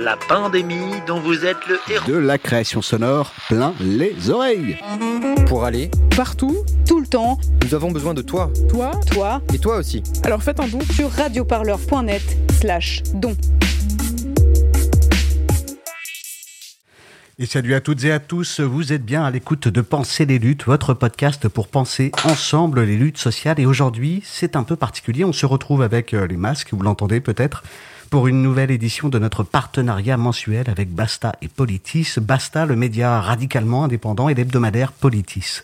La pandémie dont vous êtes le héros. De la création sonore plein les oreilles. Pour aller, Partout, tout le temps, nous avons besoin de toi. toi. toi, Et toi aussi. Alors faites un don. sur radioparleur.net slash don. Et salut à toutes et à tous, vous êtes bien à l'écoute de Penser les luttes, votre podcast pour penser ensemble les luttes sociales. Et aujourd'hui, c'est un peu particulier, on se retrouve avec euh, les masques, vous l'entendez peut-être, pour une nouvelle édition de notre partenariat mensuel avec Basta et Politis. Basta, le média radicalement indépendant et l'hebdomadaire Politis.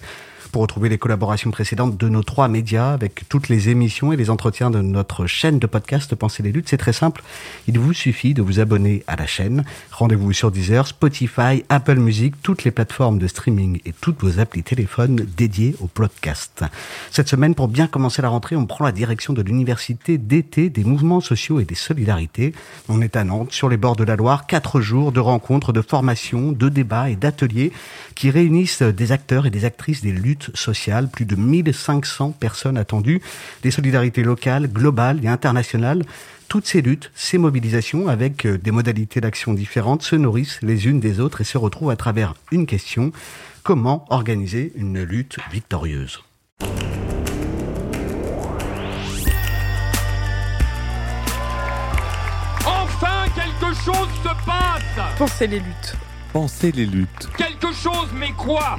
Pour retrouver les collaborations précédentes de nos trois médias avec toutes les émissions et les entretiens de notre chaîne de podcast Penser les luttes, c'est très simple. Il vous suffit de vous abonner à la chaîne. Rendez-vous sur Deezer, Spotify, Apple Music, toutes les plateformes de streaming et toutes vos applis téléphones dédiées au podcast. Cette semaine, pour bien commencer la rentrée, on prend la direction de l'université d'été des mouvements sociaux et des solidarités. On est à Nantes, sur les bords de la Loire, quatre jours de rencontres, de formations, de débats et d'ateliers qui réunissent des acteurs et des actrices des luttes sociales, plus de 1500 personnes attendues, des solidarités locales, globales et internationales. Toutes ces luttes, ces mobilisations, avec euh, des modalités d'action différentes, se nourrissent les unes des autres et se retrouvent à travers une question. Comment organiser une lutte victorieuse? Enfin, quelque chose se passe! Pensez les luttes. Pensez les luttes, Quelque chose, mais quoi?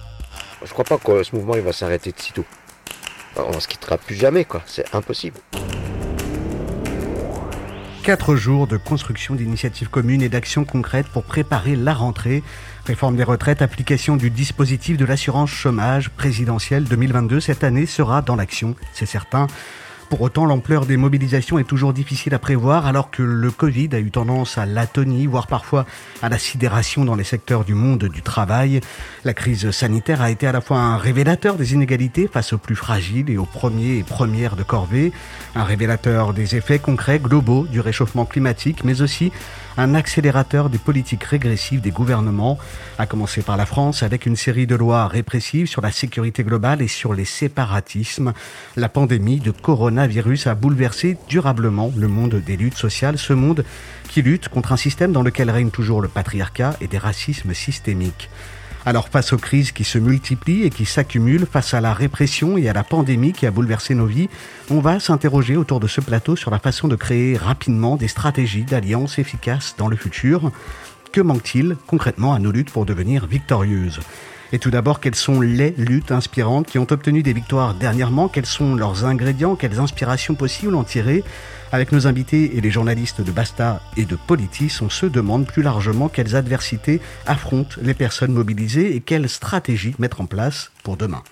Je crois pas que ce mouvement va s'arrêter de sitôt. On se quittera plus jamais, quoi. C'est impossible. Quatre jours de construction d'initiatives communes et d'actions concrètes pour préparer la rentrée. Réforme des retraites, application du dispositif de l'assurance chômage présidentielle 2022 cette année sera dans l'action, c'est certain. Pour autant, l'ampleur des mobilisations est toujours difficile à prévoir alors que le Covid a eu tendance à l'atonie, voire parfois à la sidération dans les secteurs du monde du travail. La crise sanitaire a été à la fois un révélateur des inégalités face aux plus fragiles et aux premiers et premières de corvée, un révélateur des effets concrets globaux du réchauffement climatique, mais aussi un accélérateur des politiques régressives des gouvernements, à commencer par la France avec une série de lois répressives sur la sécurité globale et sur les séparatismes. La pandémie de coronavirus a bouleversé durablement le monde des luttes sociales, ce monde qui lutte contre un système dans lequel règne toujours le patriarcat et des racismes systémiques. Alors face aux crises qui se multiplient et qui s'accumulent, face à la répression et à la pandémie qui a bouleversé nos vies, on va s'interroger autour de ce plateau sur la façon de créer rapidement des stratégies d'alliance efficaces dans le futur. Que manque-t-il concrètement à nos luttes pour devenir victorieuses? Et tout d'abord, quelles sont les luttes inspirantes qui ont obtenu des victoires dernièrement? Quels sont leurs ingrédients? Quelles inspirations possibles en tirer? Avec nos invités et les journalistes de Basta et de Politis, on se demande plus largement quelles adversités affrontent les personnes mobilisées et quelles stratégies mettre en place pour demain.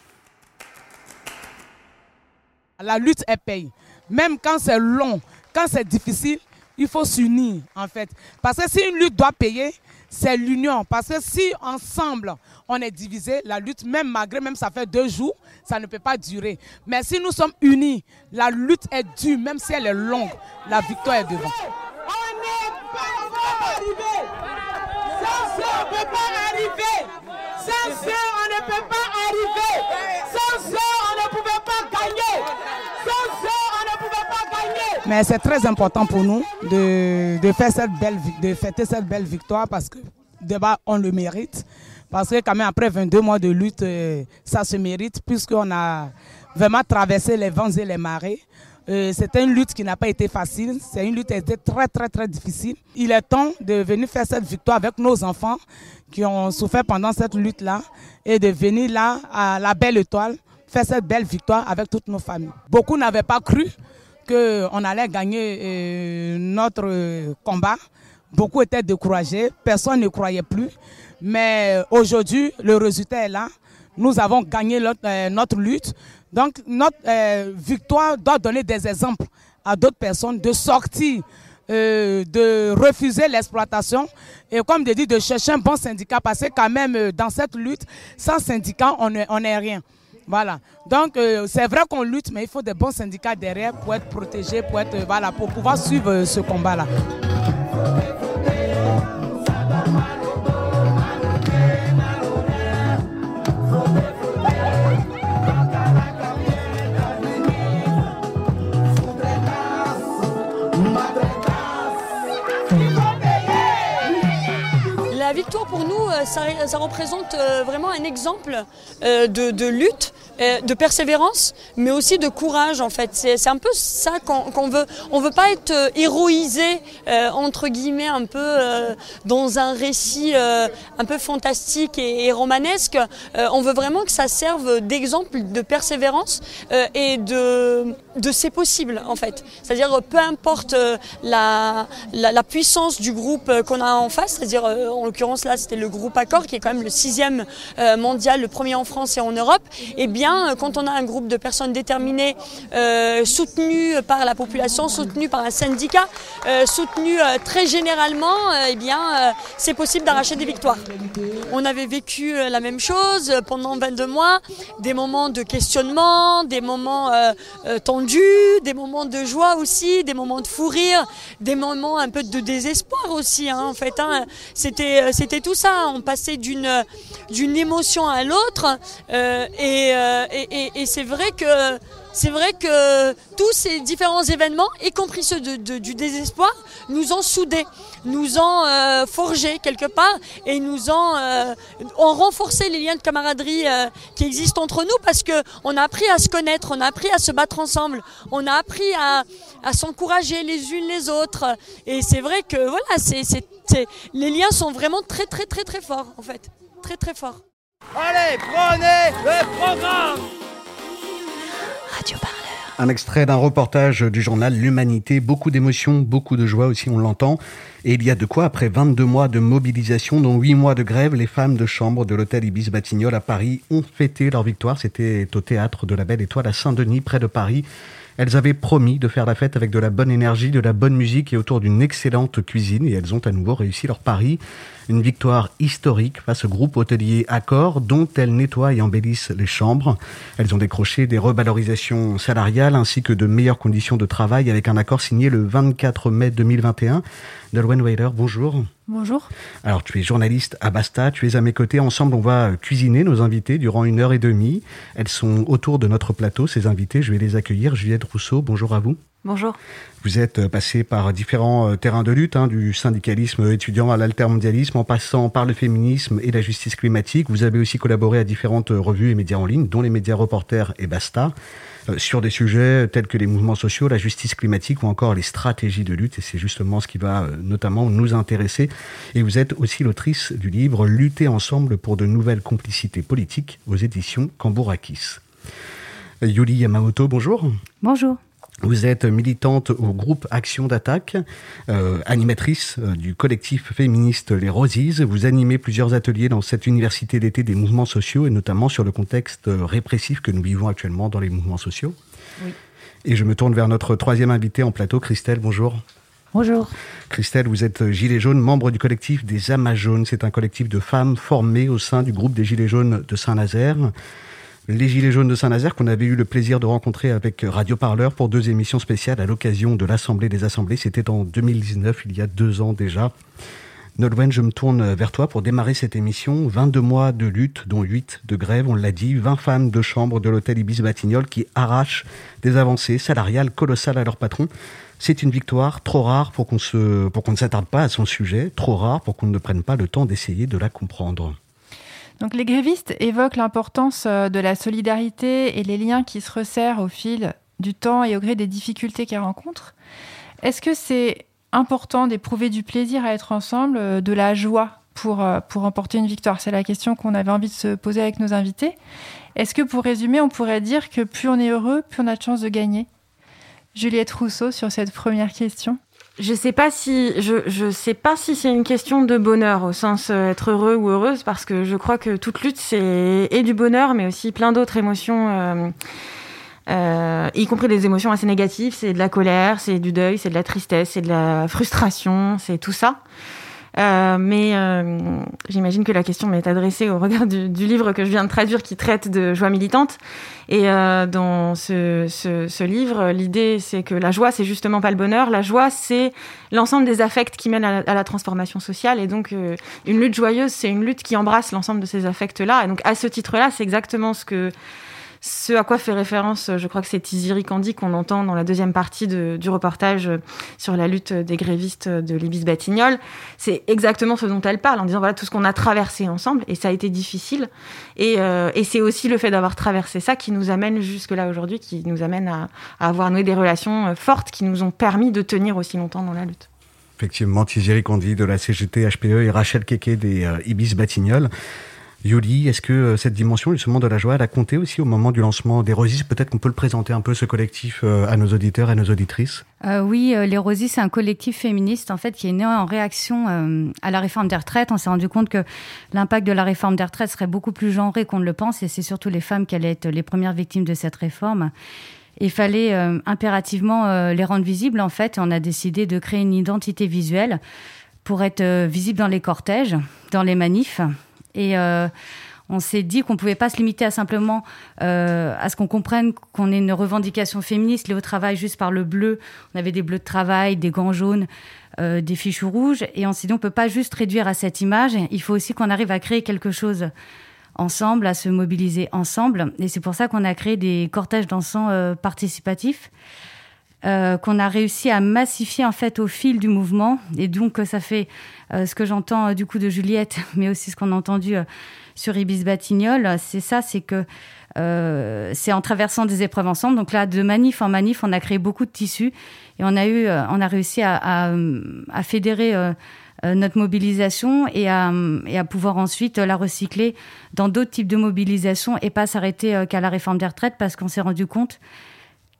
La lutte, elle paye. Même quand c'est long, quand c'est difficile, il faut s'unir, en fait. Parce que si une lutte doit payer, c'est l'union. Parce que si ensemble, on est divisé, la lutte, même malgré, même ça fait deux jours, ça ne peut pas durer. Mais si nous sommes unis, la lutte est dure, même si elle est longue, la victoire est devant. On ne peut pas arriver. Sans ça, on ne peut pas arriver. Sans ça, on ne peut pas arriver. Sans ça, on ne pouvait pas gagner. Sans ça, on ne pouvait pas gagner. Mais c'est très important pour nous de, faire cette belle, de fêter cette belle victoire parce que d'abord, on le mérite. Parce que quand même, après 22 mois de lutte, euh, ça se mérite puisqu'on a vraiment traversé les vents et les marées. Euh, C'était une lutte qui n'a pas été facile. C'est une lutte qui a été très, très, très difficile. Il est temps de venir faire cette victoire avec nos enfants qui ont souffert pendant cette lutte-là et de venir là à la belle étoile faire cette belle victoire avec toutes nos familles. Beaucoup n'avaient pas cru qu'on allait gagner euh, notre combat. Beaucoup étaient découragés, personne ne croyait plus. Mais aujourd'hui, le résultat est là. Nous avons gagné notre, euh, notre lutte. Donc notre euh, victoire doit donner des exemples à d'autres personnes de sortir, de refuser l'exploitation et comme je dis, de chercher un bon syndicat parce que quand même dans cette lutte, sans syndicat, on n'est rien. Voilà. Donc euh, c'est vrai qu'on lutte, mais il faut des bons syndicats derrière pour être protégés, pour, être, euh, pour pouvoir suivre euh, ce combat-là. Ça, représente euh, vraiment un exemple euh, de, lutte, euh, de persévérance, mais aussi de courage en fait. C'est un peu ça qu'on veut. On veut pas être héroïsé entre guillemets un peu dans un récit un peu fantastique et, romanesque. On veut vraiment que ça serve d'exemple de persévérance et de de c'est possible en fait. C'est-à-dire peu importe la, la, puissance du groupe qu'on a en face, c'est-à-dire en l'occurrence là c'était le groupe Accor qui est quand même le sixième euh, mondial, le premier en France et en Europe. Et bien euh, quand on a un groupe de personnes déterminées, euh, soutenues par la population, soutenues par un syndicat, soutenues très généralement, eh bien c'est possible d'arracher des victoires. On avait vécu la même chose pendant 22 mois, des moments de questionnement, des moments tendus, des moments de joie aussi, des moments de fou rire, des moments un peu de désespoir aussi. hein, en fait, hein. c'était tout ça. Passait d'une d'une émotion à l'autre, euh, euh, et c'est vrai que c'est vrai que tous ces différents événements, y compris ceux de- du désespoir, nous ont soudés, nous ont euh, forgés quelque part et nous ont, euh, renforcé les liens de camaraderie euh, qui existent entre nous parce que on a appris à se connaître, on a appris à se battre ensemble, on a appris à, s'encourager les unes les autres. Et c'est vrai que voilà, les liens sont vraiment très très très très forts en fait, très très forts. Allez, prenez le programme Un extrait d'un reportage du journal L'Humanité. Beaucoup d'émotions, beaucoup de joie aussi, on l'entend. Et il y a de quoi, après 22 mois de mobilisation, dont 8 mois de grève, les femmes de chambre de l'hôtel Ibis Batignolles à Paris ont fêté leur victoire. C'était au théâtre de la Belle Étoile à Saint-Denis, près de Paris. Elles avaient promis de faire la fête avec de la bonne énergie, de la bonne musique et autour d'une excellente cuisine. Et elles ont à nouveau réussi leur pari. Une victoire historique face au groupe hôtelier Accor, dont elles nettoient et embellissent les chambres. Elles ont décroché des revalorisations salariales ainsi que de meilleures conditions de travail avec un accord signé le 24 mai 2021. Nolwenn Weiler, bonjour. Bonjour. Alors, tu es journaliste à Basta, tu es à mes côtés. Ensemble, on va cuisiner nos invités durant une heure et demie. Elles sont autour de notre plateau, ces invités. Je vais les accueillir. Juliette Rousseau, bonjour à vous. Bonjour. Vous êtes passé par différents euh, terrains de lutte, hein, du syndicalisme étudiant à l'altermondialisme, en passant par le féminisme et la justice climatique. Vous avez aussi collaboré à différentes revues et médias en ligne, dont les médias reporters et Basta, euh, sur des sujets tels que les mouvements sociaux, la justice climatique ou encore les stratégies de lutte. Et c'est justement ce qui va euh, notamment nous intéresser. Et vous êtes aussi l'autrice du livre Lutter ensemble pour de nouvelles complicités politiques aux éditions Cambourakis. Yuli Yamamoto, bonjour. Bonjour. Vous êtes militante au groupe Action d'attaque, euh, animatrice euh, du collectif féministe Les Rosies. Vous animez plusieurs ateliers dans cette université d'été des mouvements sociaux et notamment sur le contexte euh, répressif que nous vivons actuellement dans les mouvements sociaux. Oui. Et je me tourne vers notre troisième invité en plateau, Christelle. Bonjour. Bonjour. Christelle, vous êtes Gilet jaune, membre du collectif des Amas jaunes. C'est un collectif de femmes formées au sein du groupe des Gilets jaunes de Saint-Nazaire. Les Gilets jaunes de Saint-Nazaire qu'on avait eu le plaisir de rencontrer avec Radio Parleur pour deux émissions spéciales à l'occasion de l'Assemblée des Assemblées. C'était en 2019, il y a deux ans déjà. Nolwenn, je me tourne vers toi pour démarrer cette émission. 22 mois de lutte, dont 8 de grève, on l'a dit. 20 femmes de chambre de l'hôtel Ibis Batignolles qui arrachent des avancées salariales colossales à leur patron. C'est une victoire trop rare pour qu'on se, pour qu'on ne s'attarde pas à son sujet, trop rare pour qu'on ne prenne pas le temps d'essayer de la comprendre. Donc les grévistes évoquent l'importance euh, de la solidarité et les liens qui se resserrent au fil du temps et au gré des difficultés qu'elles rencontrent. Est-ce que c'est important d'éprouver du plaisir à être ensemble, de la joie pour, pour remporter une victoire? C'est la question qu'on avait envie de se poser avec nos invités. Est-ce que pour résumer, on pourrait dire que plus on est heureux, plus on a de chances de gagner? Juliette Rousseau sur cette première question je sais pas si je je sais pas si c'est une question de bonheur au sens euh, être heureux ou heureuse parce que je crois que toute lutte c'est et du bonheur mais aussi plein d'autres émotions euh, euh, y compris des émotions assez négatives. C'est de la colère c'est du deuil c'est de la tristesse c'est de la frustration c'est tout ça euh, mais euh, j'imagine que la question m'est adressée au regard du, livre que je viens de traduire qui traite de joie militante. Et euh, dans ce, livre, l'idée c'est que la joie, c'est justement pas le bonheur. La joie, c'est l'ensemble des affects qui mènent à la, transformation sociale. Et donc, une lutte joyeuse, c'est une lutte qui embrasse l'ensemble de ces affects-là. Et donc, à ce titre-là, c'est exactement ce que ce à quoi fait référence, je crois que c'est Tiziri Kandi qu'on entend dans la deuxième partie de, du reportage sur la lutte des grévistes de l'Ibis Batignolles. C'est exactement ce dont elle parle en disant voilà tout ce qu'on a traversé ensemble et ça a été difficile. Et, euh, c'est aussi le fait d'avoir traversé ça qui nous amène jusque là aujourd'hui, qui nous amène à, avoir noué des relations fortes qui nous ont permis de tenir aussi longtemps dans la lutte. Effectivement, Thierry Condy de la CGT HPE et Rachel Keke des euh, Ibis Batignolles. Yoli, est-ce que euh, cette dimension justement de la joie, elle a compté aussi au moment du lancement des Rosis Peut-être qu'on peut le présenter un peu, ce collectif, euh, à nos auditeurs et à nos auditrices euh, Oui, les Rosis, c'est un collectif féministe en fait qui est né en réaction à la réforme des retraites. On s'est rendu compte que l'impact de la réforme des retraites serait beaucoup plus genré qu'on ne le pense et c'est surtout les femmes qui allaient être les premières victimes de cette réforme. Il fallait impérativement les rendre visibles en fait on a décidé de créer une identité visuelle pour être visible dans les cortèges, dans les manifs et euh, on s'est dit qu'on pouvait pas se limiter à simplement euh, à ce qu'on comprenne qu'on ait une revendication féministe liée au travail juste par le bleu. On avait des bleus de travail, des gants jaunes, euh, des fichus rouges, et on s'est dit on peut pas juste réduire à cette image. Il faut aussi qu'on arrive à créer quelque chose ensemble, à se mobiliser ensemble. Et c'est pour ça qu'on a créé des cortèges dansants participatifs. Euh, qu'on a réussi à massifier en fait au fil du mouvement. Et donc ça fait euh, ce que j'entends euh, du coup de Juliette mais aussi ce qu'on a entendu euh, sur Ibis Batignolles c'est ça c'est que euh, c'est en traversant des épreuves ensemble. Donc là de manif en manif on a créé beaucoup de tissus et on a eu euh, on a réussi à, à, à fédérer euh, notre mobilisation et à, et à pouvoir ensuite la recycler dans d'autres types de mobilisation et pas s'arrêter qu'à la réforme des retraites parce qu'on s'est rendu compte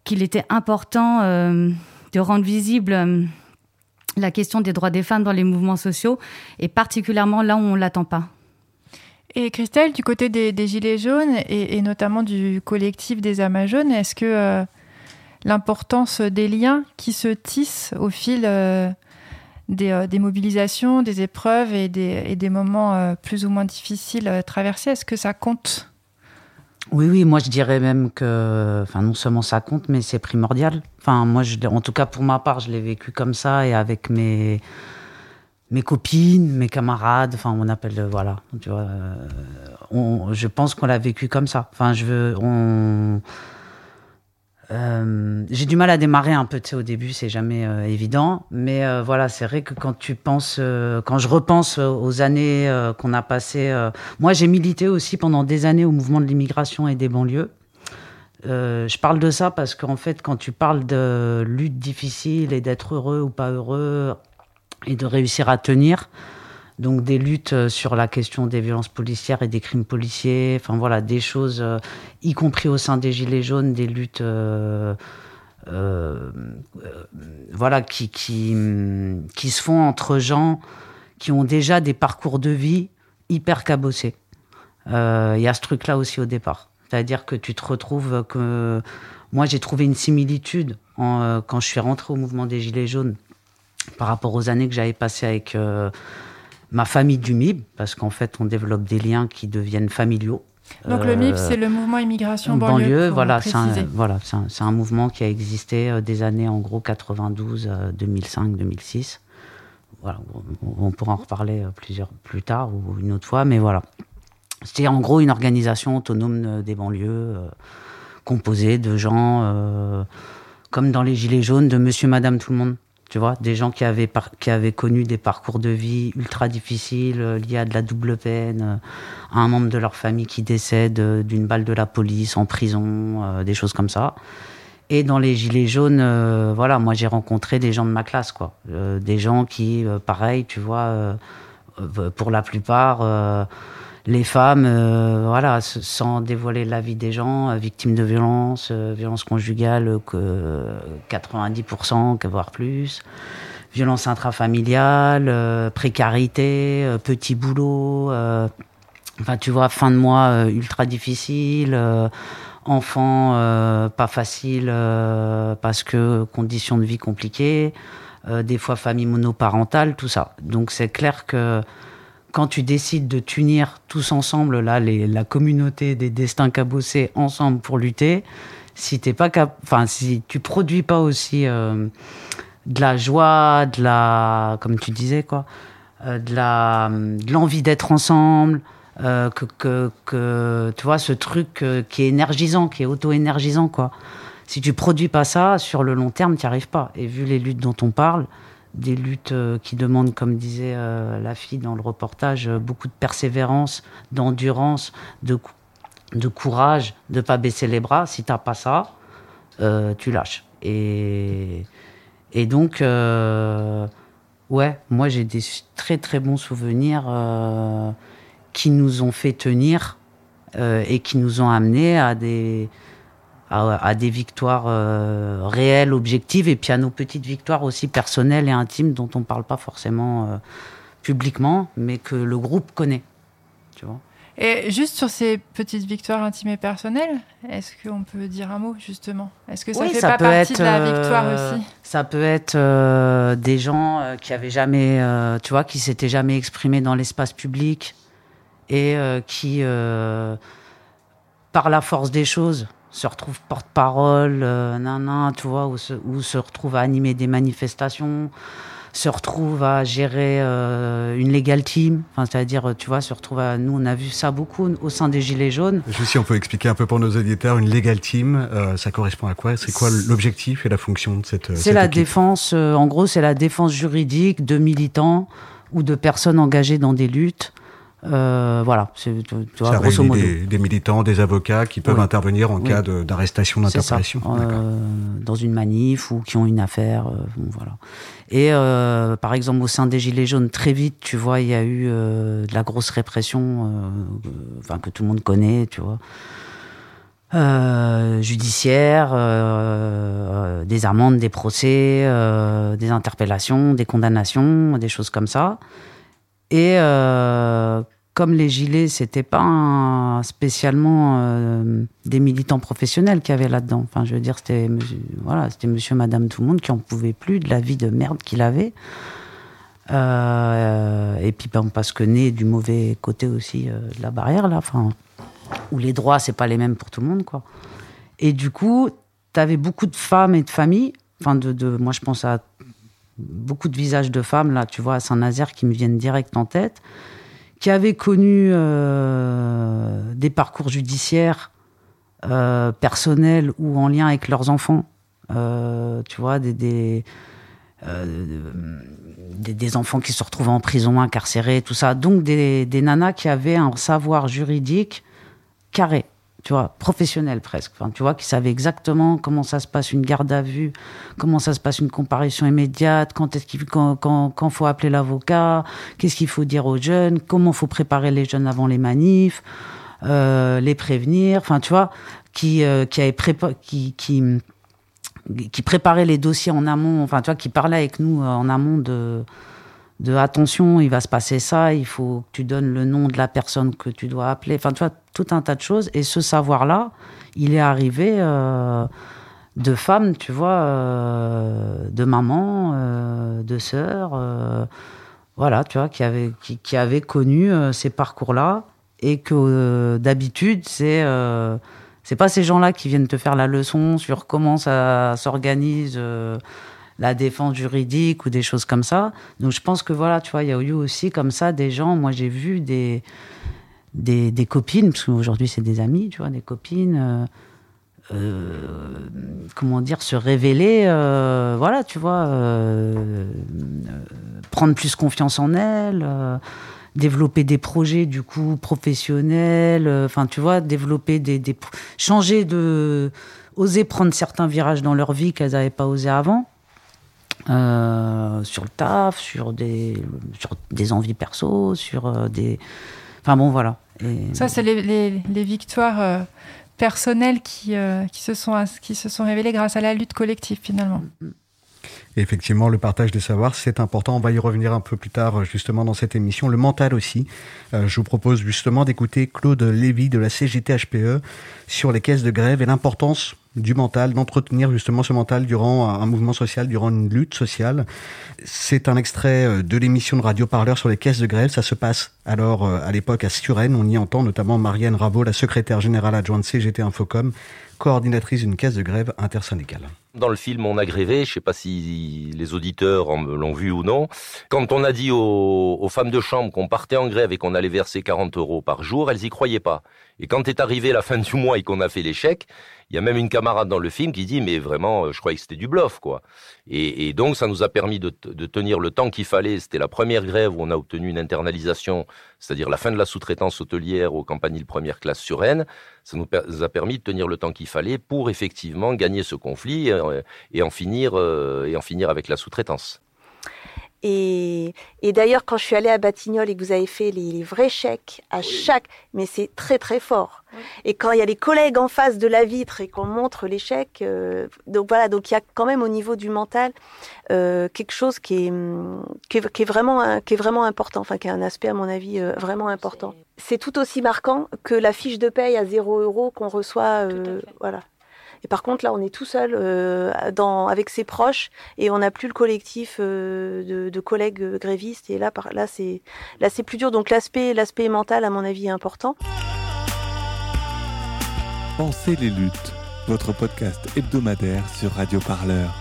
qu'il était important euh, de rendre visible euh, la question des droits des femmes dans les mouvements sociaux, et particulièrement là où on ne l'attend pas. Et Christelle, du côté des, Gilets jaunes, et, notamment du collectif des Amas jaunes, est-ce que euh, l'importance des liens qui se tissent au fil des, mobilisations, des épreuves et des, et des moments plus ou moins difficiles traversés, est-ce que ça compte? Oui, oui, moi je dirais même que, enfin non seulement ça compte, mais c'est primordial. Enfin moi, je, en tout cas pour ma part, je l'ai vécu comme ça et avec mes mes copines, mes camarades. Enfin, on appelle voilà, tu vois. On, je pense qu'on l'a vécu comme ça. Enfin, je veux. Euh, j'ai du mal à démarrer un peu, tu sais, au début, c'est jamais euh, évident. Mais euh, voilà, c'est vrai que quand tu penses, quand je repense aux années qu'on a passées, moi j'ai milité aussi pendant des années au mouvement de l'immigration et des banlieues. Je parle de ça parce qu'en fait, quand tu parles de lutte difficile et d'être heureux ou pas heureux et de réussir à tenir, donc des luttes sur la question des violences policières et des crimes policiers, enfin voilà, des choses, euh, y compris au sein des Gilets jaunes, des luttes, euh, euh, voilà, qui, qui, qui se font entre gens qui ont déjà des parcours de vie hyper cabossés. Il y a ce truc-là aussi au départ. C'est-à-dire que tu te retrouves que moi j'ai trouvé une similitude quand je suis rentrée au mouvement des Gilets jaunes par rapport aux années que j'avais passées avec euh, ma famille du MIB, parce qu'en fait, on développe des liens qui deviennent familiaux. Donc le MIB, c'est le mouvement immigration banlieue. banlieue voilà, c'est un, voilà, un, un, mouvement qui a existé euh, des années en gros 92, euh, 2005, 2006. Voilà, on, on, pourra en reparler euh, plusieurs plus tard ou une autre fois, mais voilà. C'était en gros une organisation autonome euh, des banlieues euh, composée de gens comme dans les Gilets jaunes, de monsieur, madame, tout le monde tu vois, des gens qui avaient, par, qui avaient connu des parcours de vie ultra difficiles, euh, liés à de la double peine, euh, à un membre de leur famille qui décède euh, d'une balle de la police en prison, euh, des choses comme ça. Et dans les gilets jaunes, voilà, moi j'ai rencontré des gens de ma classe, quoi. Des gens qui, pareil, tu vois, pour la plupart, les femmes, euh, voilà, sans dévoiler la vie des gens, euh, victimes de violences, euh, violences conjugales, que euh, 90%, que voire plus, violences intrafamiliales, précarité, petit boulot, enfin tu vois, fin de mois ultra difficile. enfants pas facile parce que conditions de vie compliquées, des fois famille monoparentale, tout ça. Donc c'est clair que quand tu décides de t'unir tous ensemble, là, la communauté des destins cabossés ensemble pour lutter, si t'es pas cap si tu produis pas aussi euh, de la joie, de la, comme tu disais quoi, euh, de la, de l'envie d'être ensemble, euh, que, que, que, tu vois, ce truc qui est énergisant, qui est auto-énergisant, quoi. Si tu produis pas ça, sur le long terme, tu arrives pas. Et vu les luttes dont on parle, des luttes euh, qui demandent, comme disait euh, la fille dans le reportage, euh, beaucoup de persévérance, d'endurance, de, de courage, de pas baisser les bras. Si t'as pas ça, tu lâches. Et, et donc, ouais, moi j'ai des très très bons souvenirs qui nous ont fait tenir et qui nous ont amenés à des, à, à des victoires euh, réelles, objectives, et puis à nos petites victoires aussi personnelles et intimes dont on ne parle pas forcément euh, publiquement, mais que le groupe connaît. Tu vois Et juste sur ces petites victoires intimes et personnelles, est-ce qu'on peut dire un mot justement? Est-ce que ça Oui, fait pas partie être, de la euh, victoire aussi? Ça peut être euh, des gens euh, qui avaient jamais, tu vois, qui s'étaient jamais exprimés dans l'espace public et qui, par la force des choses, se retrouvent porte-parole, euh, nan, nan, tu vois, ou se, ou se retrouvent à animer des manifestations, se retrouvent à gérer euh, une legal team, enfin, c'est-à-dire, tu vois, se retrouvent à, nous, on a vu ça beaucoup au sein des Gilets jaunes. Je sais si on peut expliquer un peu pour nos auditeurs, une legal team, euh, ça correspond à quoi? C'est quoi l'objectif et la fonction de cette C'est cette la équipe? défense, euh, en gros, c'est la défense juridique de militants ou de personnes engagées dans des luttes. Euh, voilà, c'est grosso modo. des, des militants, des avocats qui peuvent Oui. intervenir en Oui. cas d'arrestation, d'interpellation. euh, dans une manif ou qui ont une affaire, euh, voilà. Et euh, par exemple au sein des Gilets jaunes, très vite, tu vois, il y a eu de la grosse répression, enfin que tout le monde connaît, tu vois. Judiciaire, des amendes, des procès, des interpellations, des condamnations, des choses comme ça. Et euh, comme les gilets, c'était pas spécialement euh, des militants professionnels qui avaient là-dedans. Enfin, je veux dire, c'était voilà, c'était Monsieur, Madame, tout le monde qui en pouvait plus de la vie de merde qu'il avait. Euh, et puis ben, parce que né du mauvais côté aussi de la barrière là, enfin où les droits c'est pas les mêmes pour tout le monde quoi. Et du coup, tu avais beaucoup de femmes et de familles, enfin de, de moi je pense à beaucoup de visages de femmes là, tu vois à Saint-Nazaire qui me viennent direct en tête, qui avaient connu euh, des parcours judiciaires euh, personnels ou en lien avec leurs enfants, Euh, tu vois des, des des, enfants qui se retrouvent en prison, incarcérés, tout ça. Donc des, des nanas qui avaient un savoir juridique carré, tu vois, professionnel presque. Enfin, tu vois, qui savaient exactement comment ça se passe une garde à vue, comment ça se passe une comparution immédiate, quand est-ce qu'il quand, quand, faut appeler l'avocat, qu'est-ce qu'il faut dire aux jeunes, comment faut préparer les jeunes avant les manifs, euh, les prévenir. Enfin, tu vois, qui euh, qui avait qui qui qui préparait les dossiers en amont, enfin, tu vois, qui parlait avec nous euh, en amont de, de attention, il va se passer ça, il faut que tu donnes le nom de la personne que tu dois appeler, enfin, tu vois, tout un tas de choses. Et ce savoir-là, il est arrivé euh, de femmes, tu vois, euh, de mamans, euh, de sœurs, voilà, tu vois, qui avaient, qui, avaient connu ces parcours-là et que d'habitude, c'est. c'est pas ces gens-là qui viennent te faire la leçon sur comment ça s'organise la défense juridique ou des choses comme ça. Donc je pense que voilà, tu vois, il y a eu aussi comme ça des gens. Moi, j'ai vu des, des, copines, parce qu'aujourd'hui c'est des amis, tu vois, des copines. euh, euh, comment dire, se révéler, euh, voilà, tu vois, prendre plus confiance en elles, développer des projets du coup professionnels, enfin tu vois, développer des, des, changer de, oser prendre certains virages dans leur vie qu'elles n'avaient pas osé avant. Sur le taf, sur des, sur des envies perso, sur des. Enfin bon, voilà. Et... Ça, c'est les, les, les, victoires personnelles qui, qui, se sont, qui se sont révélées grâce à la lutte collective, finalement. Et effectivement, le partage des savoirs, c'est important. On va y revenir un peu plus tard, justement, dans cette émission. Le mental aussi. Euh, je vous propose justement d'écouter Claude Lévy de la CGT-HPE sur les caisses de grève et l'importance du mental, d'entretenir justement ce mental durant un mouvement social, durant une lutte sociale. C'est un extrait euh, de l'émission de Radio Parleur sur les caisses de grève. Ça se passe alors euh, à l'époque à Suresnes. On y entend notamment Marianne Raveau, la secrétaire générale adjointe CGT Infocom, coordinatrice d'une caisse de grève intersyndicale. Dans le film On a grévé, je ne sais pas si les auditeurs l'ont vu ou non, quand on a dit aux, aux femmes de chambre qu'on partait en grève et qu'on allait verser 40 euros par jour, elles y croyaient pas. Et quand est arrivé la fin du mois et qu'on a fait l'échec, il y a même une camarade dans le film qui dit mais vraiment euh, je croyais que c'était du bluff quoi. Et, donc ça nous a permis de, de tenir le temps qu'il fallait. C'était la première grève où on a obtenu une internalisation, c'est-à-dire la fin de la sous-traitance hôtelière aux compagnies de première classe sur Rennes. Ça nous a permis de tenir le temps qu'il fallait pour effectivement gagner ce conflit euh, et en finir euh, et en finir avec la sous-traitance. Et, et d'ailleurs, quand je suis allée à Batignolles et que vous avez fait les, les vrais chèques à chaque, mais c'est très très fort. Oui. Et quand il y a les collègues en face de la vitre et qu'on montre les chèques, euh, donc voilà, donc il y a quand même au niveau du mental euh, quelque chose qui est, qui est, qui est vraiment qui est vraiment important, enfin qui a un aspect à mon avis euh, vraiment important. C'est tout aussi marquant que la fiche de paye à 0 euros qu'on reçoit, euh, voilà. Et par contre, là, on est tout seul euh, avec ses proches et on n'a plus le collectif euh, de, collègues grévistes. Et là, là, c'est là, c'est plus dur. Donc l'aspect, l'aspect mental, à mon avis, est important. Pensez les luttes, votre podcast hebdomadaire sur Radio Parleur.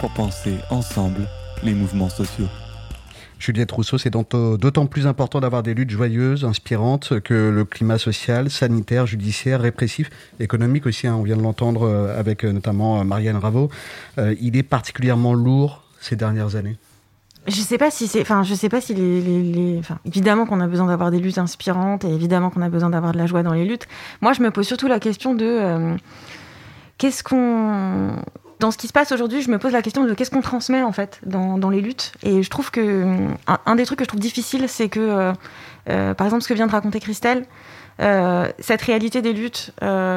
Pour penser ensemble les mouvements sociaux. Juliette Rousseau, c'est d'autant plus important d'avoir des luttes joyeuses, inspirantes, que le climat social, sanitaire, judiciaire, répressif, économique aussi, hein, on vient de l'entendre avec notamment Marianne Raveau, euh, il est particulièrement lourd ces dernières années. Je sais pas si c'est, enfin, je sais pas si les, évidemment qu'on a besoin d'avoir des luttes inspirantes et évidemment qu'on a besoin d'avoir de la joie dans les luttes. Moi, je me pose surtout la question de euh, qu'est-ce qu'on dans ce qui se passe aujourd'hui, je me pose la question de qu'est-ce qu'on transmet en fait dans, dans, les luttes. Et je trouve que un, des trucs que je trouve difficile, c'est que, euh, euh, par exemple, ce que vient de raconter Christelle, euh, cette réalité des luttes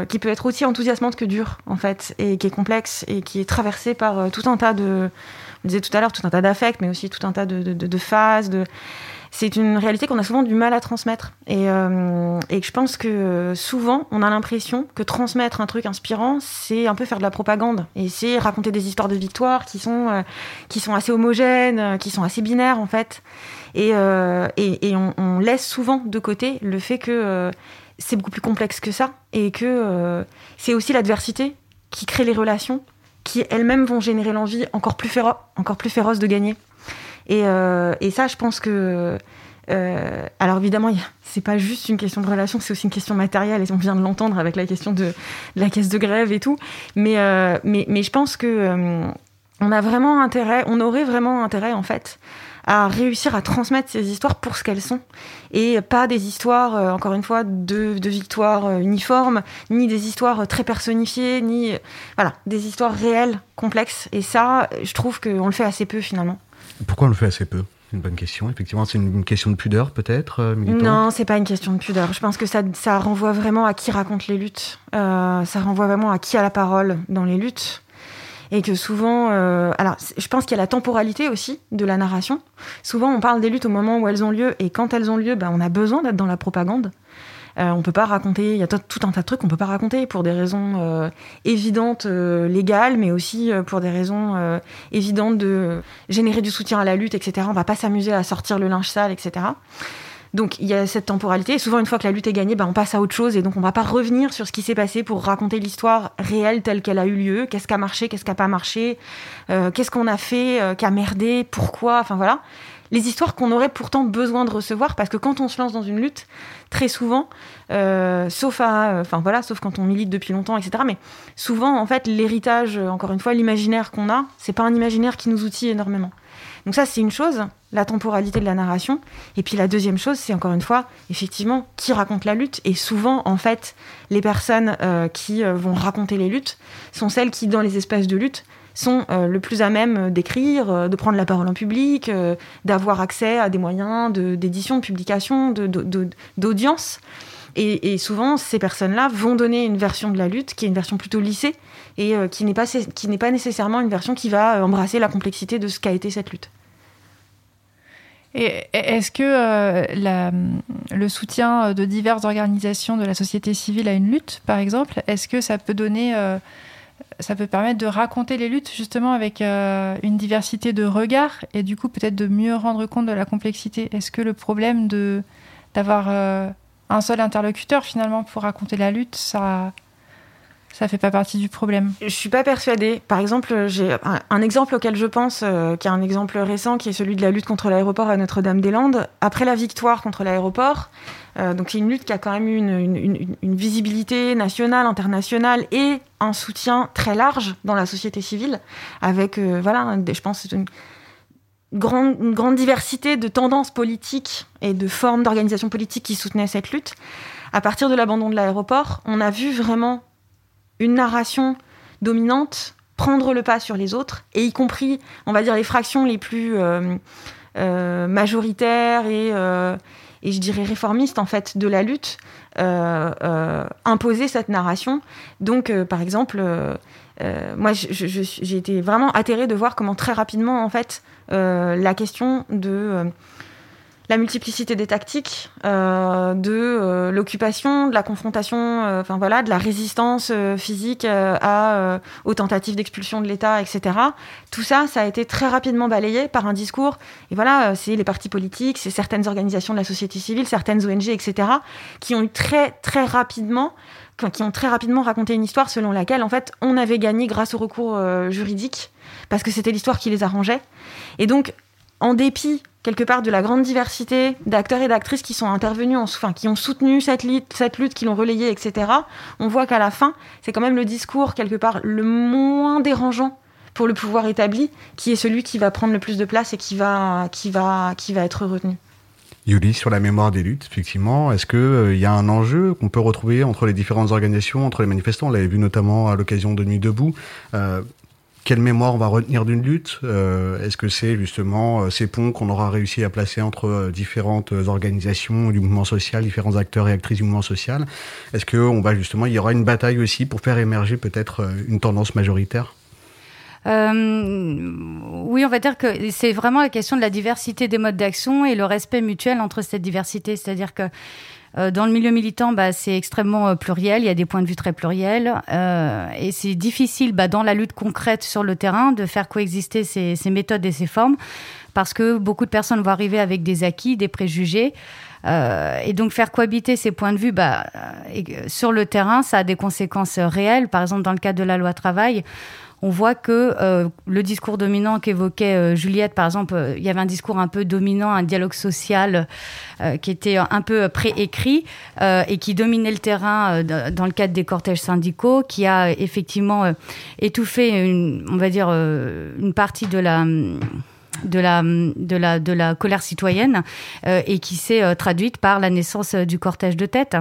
qui peut être aussi enthousiasmante que dure en fait, et qui est complexe et qui est traversée par tout un tas de, on disait tout à l'heure, tout un tas d'affects, mais aussi tout un tas de, de, de phases, de c'est une réalité qu'on a souvent du mal à transmettre. Et, euh, et je pense que souvent, on a l'impression que transmettre un truc inspirant, c'est un peu faire de la propagande. Et c'est raconter des histoires de victoire qui sont, euh, qui sont assez homogènes, qui sont assez binaires, en fait. Et, euh, on, on, laisse souvent de côté le fait que euh, c'est beaucoup plus complexe que ça. Et que euh, c'est aussi l'adversité qui crée les relations, qui elles-mêmes vont générer l'envie encore plus, féro encore plus féroce de gagner. Et, euh, et, ça, je pense que. Euh, alors évidemment, c'est pas juste une question de relation, c'est aussi une question matérielle, et on vient de l'entendre avec la question de, la caisse de grève et tout. Mais, euh, mais, mais je pense que on a vraiment intérêt, on aurait vraiment intérêt en fait à réussir à transmettre ces histoires pour ce qu'elles sont et pas des histoires encore une fois de, de victoires uniformes ni des histoires très personnifiées ni voilà des histoires réelles complexes et ça je trouve qu'on le fait assez peu finalement pourquoi on le fait assez peu? Une bonne question. Effectivement, c'est une question de pudeur, peut-être euh, Non, c'est pas une question de pudeur. Je pense que ça, ça renvoie vraiment à qui raconte les luttes. Euh, ça renvoie vraiment à qui a la parole dans les luttes. Et que souvent, euh, alors je pense qu'il y a la temporalité aussi de la narration. Souvent, on parle des luttes au moment où elles ont lieu, et quand elles ont lieu, ben, on a besoin d'être dans la propagande. Euh, on peut pas raconter, il y a tout un tas de trucs qu'on peut pas raconter pour des raisons euh, évidentes euh, légales, mais aussi euh, pour des raisons évidentes de générer du soutien à la lutte, etc. On va pas s'amuser à sortir le linge sale, etc. Donc il y a cette temporalité. Et souvent, une fois que la lutte est gagnée, bah, on passe à autre chose. Et donc on va pas revenir sur ce qui s'est passé pour raconter l'histoire réelle telle qu'elle a eu lieu. Qu'est-ce qui a marché, qu'est-ce qui a pas marché, qu'est-ce qu'on a fait, euh, qui a merdé, pourquoi. Enfin voilà les histoires qu'on aurait pourtant besoin de recevoir parce que quand on se lance dans une lutte, très souvent, euh, sauf à, enfin voilà, sauf quand on milite depuis longtemps, etc. Mais souvent, en fait, l'héritage, encore une fois, l'imaginaire qu'on a, c'est pas un imaginaire qui nous outille énormément. Donc ça, c'est une chose, la temporalité de la narration. Et puis la deuxième chose, c'est encore une fois, effectivement, qui raconte la lutte. Et souvent, en fait, les personnes euh, qui euh, vont raconter les luttes sont celles qui, dans les espaces de lutte, sont euh, le plus à même d'écrire, euh, de prendre la parole en public, euh, d'avoir accès à des moyens d'édition, de, publication, d'audience. Et, souvent, ces personnes-là vont donner une version de la lutte qui est une version plutôt lissée et qui n'est pas, nécessairement une version qui va embrasser la complexité de ce qu'a été cette lutte. Est-ce que le soutien de diverses organisations de la société civile à une lutte, par exemple, est-ce que ça peut donner, ça peut permettre de raconter les luttes justement avec euh, une diversité de regards et du coup peut-être de mieux rendre compte de la complexité Est-ce que le problème de d'avoir un seul interlocuteur finalement pour raconter la lutte, ça ça fait pas partie du problème? Je suis pas persuadée. Par exemple, j'ai un, exemple auquel je pense, euh, qui est un exemple récent, qui est celui de la lutte contre l'aéroport à Notre-Dame-des-Landes. Après la victoire contre l'aéroport, euh, donc c'est une lutte qui a quand même eu une, visibilité nationale, internationale et un soutien très large dans la société civile, avec euh, voilà, je pense une grande, diversité de tendances politiques et de formes d'organisation politique qui soutenaient cette lutte. À partir de l'abandon de l'aéroport, on a vu vraiment une narration dominante prendre le pas sur les autres, et y compris, on va dire, les fractions les plus euh, euh, majoritaires et, euh, et, je dirais réformistes, en fait, de la lutte, euh, euh, imposer cette narration. Donc, euh, par exemple, moi, j'ai été vraiment atterrée de voir comment très rapidement, en fait, la question de la multiplicité des tactiques, euh, de euh, l'occupation, de la confrontation, euh, enfin voilà, de la résistance physique aux tentatives d'expulsion de l'État, etc. Tout ça, ça a été très rapidement balayé par un discours. Et voilà, c'est les partis politiques, c'est certaines organisations de la société civile, certaines ONG, etc., qui ont eu très très rapidement qui ont très rapidement raconté une histoire selon laquelle en fait on avait gagné grâce au recours juridique parce que c'était l'histoire qui les arrangeait. Et donc en dépit quelque part de la grande diversité d'acteurs et d'actrices qui sont intervenus, en, enfin, qui ont soutenu cette lutte, cette lutte qui l'ont relayée, etc., on voit qu'à la fin, c'est quand même le discours, quelque part, le moins dérangeant pour le pouvoir établi, qui est celui qui va prendre le plus de place et qui va, qui va, qui va être retenu. Yuli, sur la mémoire des luttes, effectivement, est-ce qu'il euh, y a un enjeu qu'on peut retrouver entre les différentes organisations, entre les manifestants? On l'avait vu notamment à l'occasion de Nuit debout. Euh, quelle mémoire on va retenir d'une lutte euh, Est-ce que c'est justement euh, ces ponts qu'on aura réussi à placer entre euh, différentes organisations du mouvement social, différents acteurs et actrices du mouvement social? Est-ce qu'on va justement, il y aura une bataille aussi pour faire émerger peut-être une tendance majoritaire? Oui, on va dire que c'est vraiment la question de la diversité des modes d'action et le respect mutuel entre cette diversité. C'est-à-dire que euh, dans le milieu militant, bah, c'est extrêmement euh, pluriel. Il y a des points de vue très pluriels. Euh, et c'est difficile, bah, dans la lutte concrète sur le terrain, de faire coexister ces, ces, méthodes et ces formes. Parce que beaucoup de personnes vont arriver avec des acquis, des préjugés. Euh, et donc faire cohabiter ces points de vue bah, sur le terrain, ça a des conséquences réelles. Par exemple, dans le cadre de la loi travail, on voit que euh, le discours dominant qu'évoquait euh, Juliette, par exemple, euh, il y avait un discours un peu dominant, un dialogue social qui était un peu préécrit et qui dominait le terrain dans le cadre des cortèges syndicaux, qui a effectivement étouffé, on va dire, une partie de la de la, de la, de la colère citoyenne euh, et qui s'est euh, traduite par la naissance euh, du cortège de tête.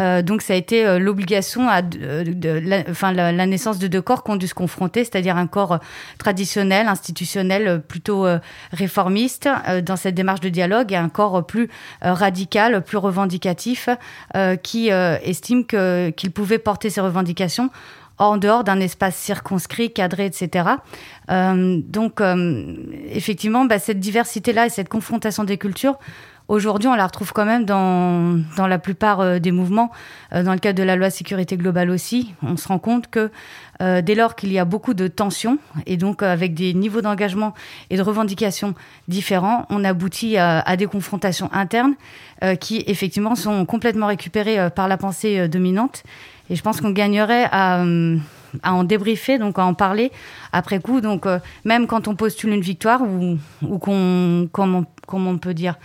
Euh, donc ça a été l'obligation, à de, de, la, enfin, la, naissance de deux corps qui ont dû se confronter, c'est-à-dire un corps traditionnel, institutionnel, plutôt réformiste dans cette démarche de dialogue et un corps plus radical, plus revendicatif, qui estime qu'il pouvait porter ses revendications en dehors d'un espace circonscrit, cadré, etc. Euh, donc, euh, effectivement, bah, cette diversité-là et cette confrontation des cultures, aujourd'hui, on la retrouve quand même dans, la plupart euh, des mouvements. Dans le cadre de la loi sécurité globale aussi, on se rend compte que dès lors qu'il y a beaucoup de tensions, et donc avec des niveaux d'engagement et de revendications différents, on aboutit à des confrontations internes qui, effectivement, sont complètement récupérées par la pensée dominante et je pense qu'on gagnerait à, à, en débriefer, donc à en parler après coup. Donc, euh, même quand on postule une victoire ou, qu'on, comment, comment on peut dire,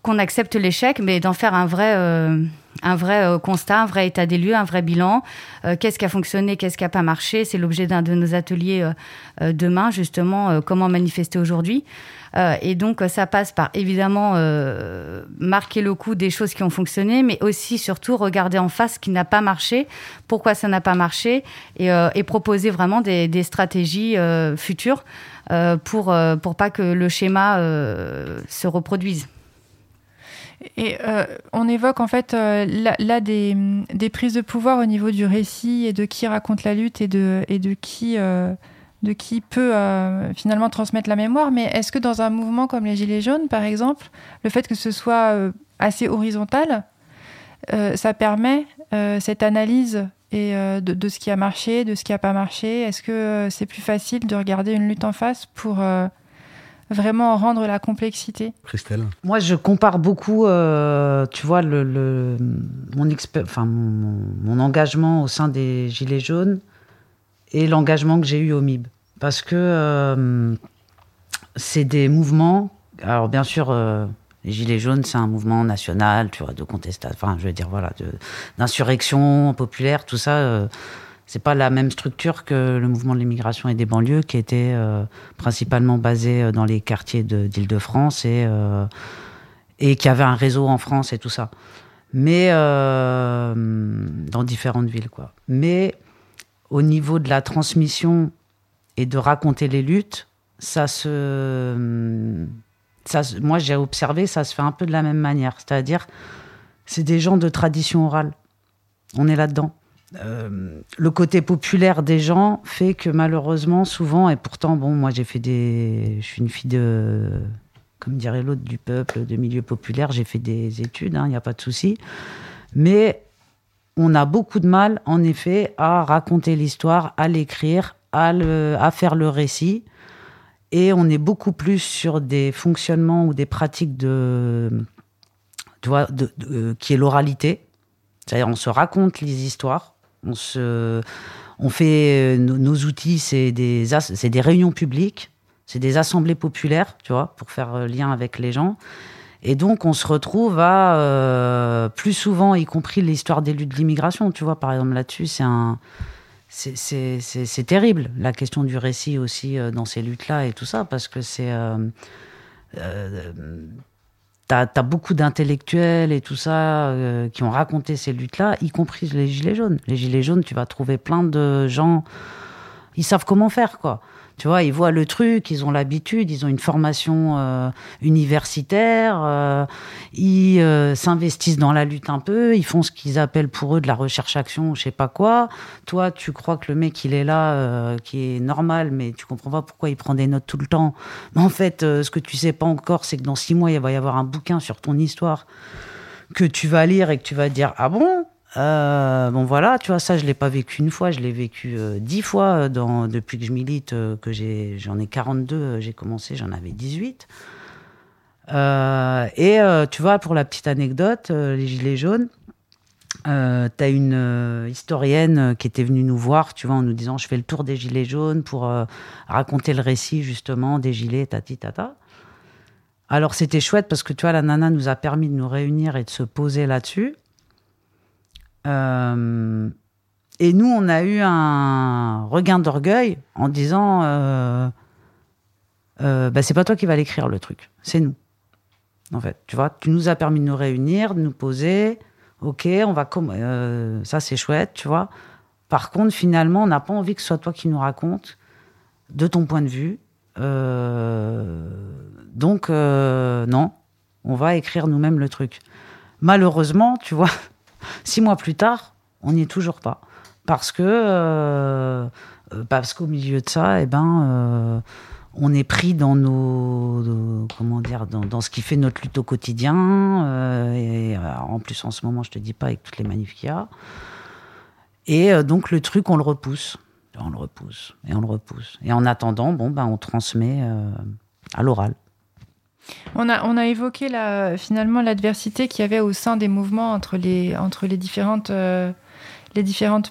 qu'on accepte l'échec, mais d'en faire un vrai, euh, un vrai euh, constat, un vrai état des lieux, un vrai bilan. Euh, qu'est-ce qui a fonctionné, qu'est-ce qui n'a pas marché? C'est l'objet d'un de nos ateliers euh, demain, justement, comment manifester aujourd'hui. Et donc, ça passe par, évidemment, marquer le coup des choses qui ont fonctionné, mais aussi, surtout, regarder en face ce qui n'a pas marché, pourquoi ça n'a pas marché, et, et, proposer vraiment des, stratégies futures pour, pour pas que le schéma se reproduise. Et euh, on évoque en fait euh, là, des, des, prises de pouvoir au niveau du récit et de qui raconte la lutte et de, et de qui, euh, de qui peut finalement transmettre la mémoire. Mais est-ce que dans un mouvement comme les Gilets jaunes, par exemple, le fait que ce soit assez horizontal, ça permet cette analyse et de, de, ce qui a marché, de ce qui n'a pas marché? Est-ce que c'est plus facile de regarder une lutte en face pour vraiment rendre la complexité? Christelle Moi, je compare beaucoup, euh, tu vois, le, mon, enfin, mon, engagement au sein des Gilets jaunes et l'engagement que j'ai eu au MIB. Parce que euh, c'est des mouvements. Alors, bien sûr, euh, les Gilets jaunes, c'est un mouvement national, tu vois, de contestation, enfin, je veux dire, voilà, d'insurrection populaire, tout ça c'est pas la même structure que le mouvement de l'immigration et des banlieues qui était euh, principalement basé euh, dans les quartiers d'Île-de-France et, euh, et qui avait un réseau en France et tout ça. Mais dans différentes villes, quoi. Mais au niveau de la transmission et de raconter les luttes, ça se. Moi, j'ai observé, ça se fait un peu de la même manière. C'est-à-dire, c'est des gens de tradition orale. On est là-dedans. Euh, le côté populaire des gens fait que malheureusement, souvent, et pourtant, bon, moi j'ai fait des. Je suis une fille de. Comme dirait l'autre, du peuple, de milieu populaire, j'ai fait des études, il hein, n'y a pas de souci. Mais on a beaucoup de mal, en effet, à raconter l'histoire, à l'écrire, à, faire le récit. Et on est beaucoup plus sur des fonctionnements ou des pratiques de. Tu vois, de, qui est l'oralité. C'est-à-dire, on se raconte les histoires on, se, fait euh, nos, outils, c'est des, c'est des réunions publiques, c'est des assemblées populaires, tu vois, pour faire euh, lien avec les gens. Et donc, on se retrouve à euh, plus souvent, y compris l'histoire des luttes de l'immigration, tu vois, par exemple, là-dessus, c'est terrible, la question du récit aussi dans ces luttes-là et tout ça, parce que c'est t'as as beaucoup d'intellectuels et tout ça euh, qui ont raconté ces luttes-là, y compris les Gilets jaunes. Les Gilets jaunes, tu vas trouver plein de gens, ils savent comment faire, quoi. Tu vois, ils voient le truc, ils ont l'habitude, ils ont une formation euh, universitaire, euh, ils euh, s'investissent dans la lutte un peu, ils font ce qu'ils appellent pour eux de la recherche-action, je sais pas quoi. Toi, tu crois que le mec, il est là, qui est normal, mais tu comprends pas pourquoi il prend des notes tout le temps. Mais en fait, ce que tu sais pas encore, c'est que dans six mois, il va y avoir un bouquin sur ton histoire que tu vas lire et que tu vas dire ah bon? Euh, bon voilà, tu vois, ça je l'ai pas vécu une fois, je l'ai vécu euh, dix fois dans, depuis que je milite, que j'ai, j'en ai 42, j'ai commencé, j'en avais 18. et tu vois, pour la petite anecdote, les Gilets jaunes, euh, tu as une historienne qui était venue nous voir, tu vois, en nous disant je fais le tour des Gilets jaunes pour raconter le récit justement des Gilets, tati tata. Alors c'était chouette parce que tu vois, la nana nous a permis de nous réunir et de se poser là-dessus. Euh, et nous, on a eu un regain d'orgueil en disant euh, euh, bah, c'est pas toi qui vas l'écrire le truc, c'est nous. En fait, tu vois, tu nous as permis de nous réunir, de nous poser. Ok, on va comme ça, c'est chouette, tu vois. Par contre, finalement, on n'a pas envie que ce soit toi qui nous raconte de ton point de vue. donc, non, on va écrire nous-mêmes le truc. Malheureusement, tu vois, Six mois plus tard, on n'y est toujours pas. Parce que, euh, euh, parce qu'au milieu de ça, eh ben, euh, on est pris dans nos, comment dire, dans, ce qui fait notre lutte au quotidien. en plus, en ce moment, je te dis pas avec toutes les manifs qu'il y a. Et donc le truc, on le repousse, on le repousse et on le repousse. Et en attendant, bon, ben, on transmet à l'oral. On a, on a évoqué finalement l'adversité qu'il y avait au sein des mouvements entre les, entre les, différentes, euh,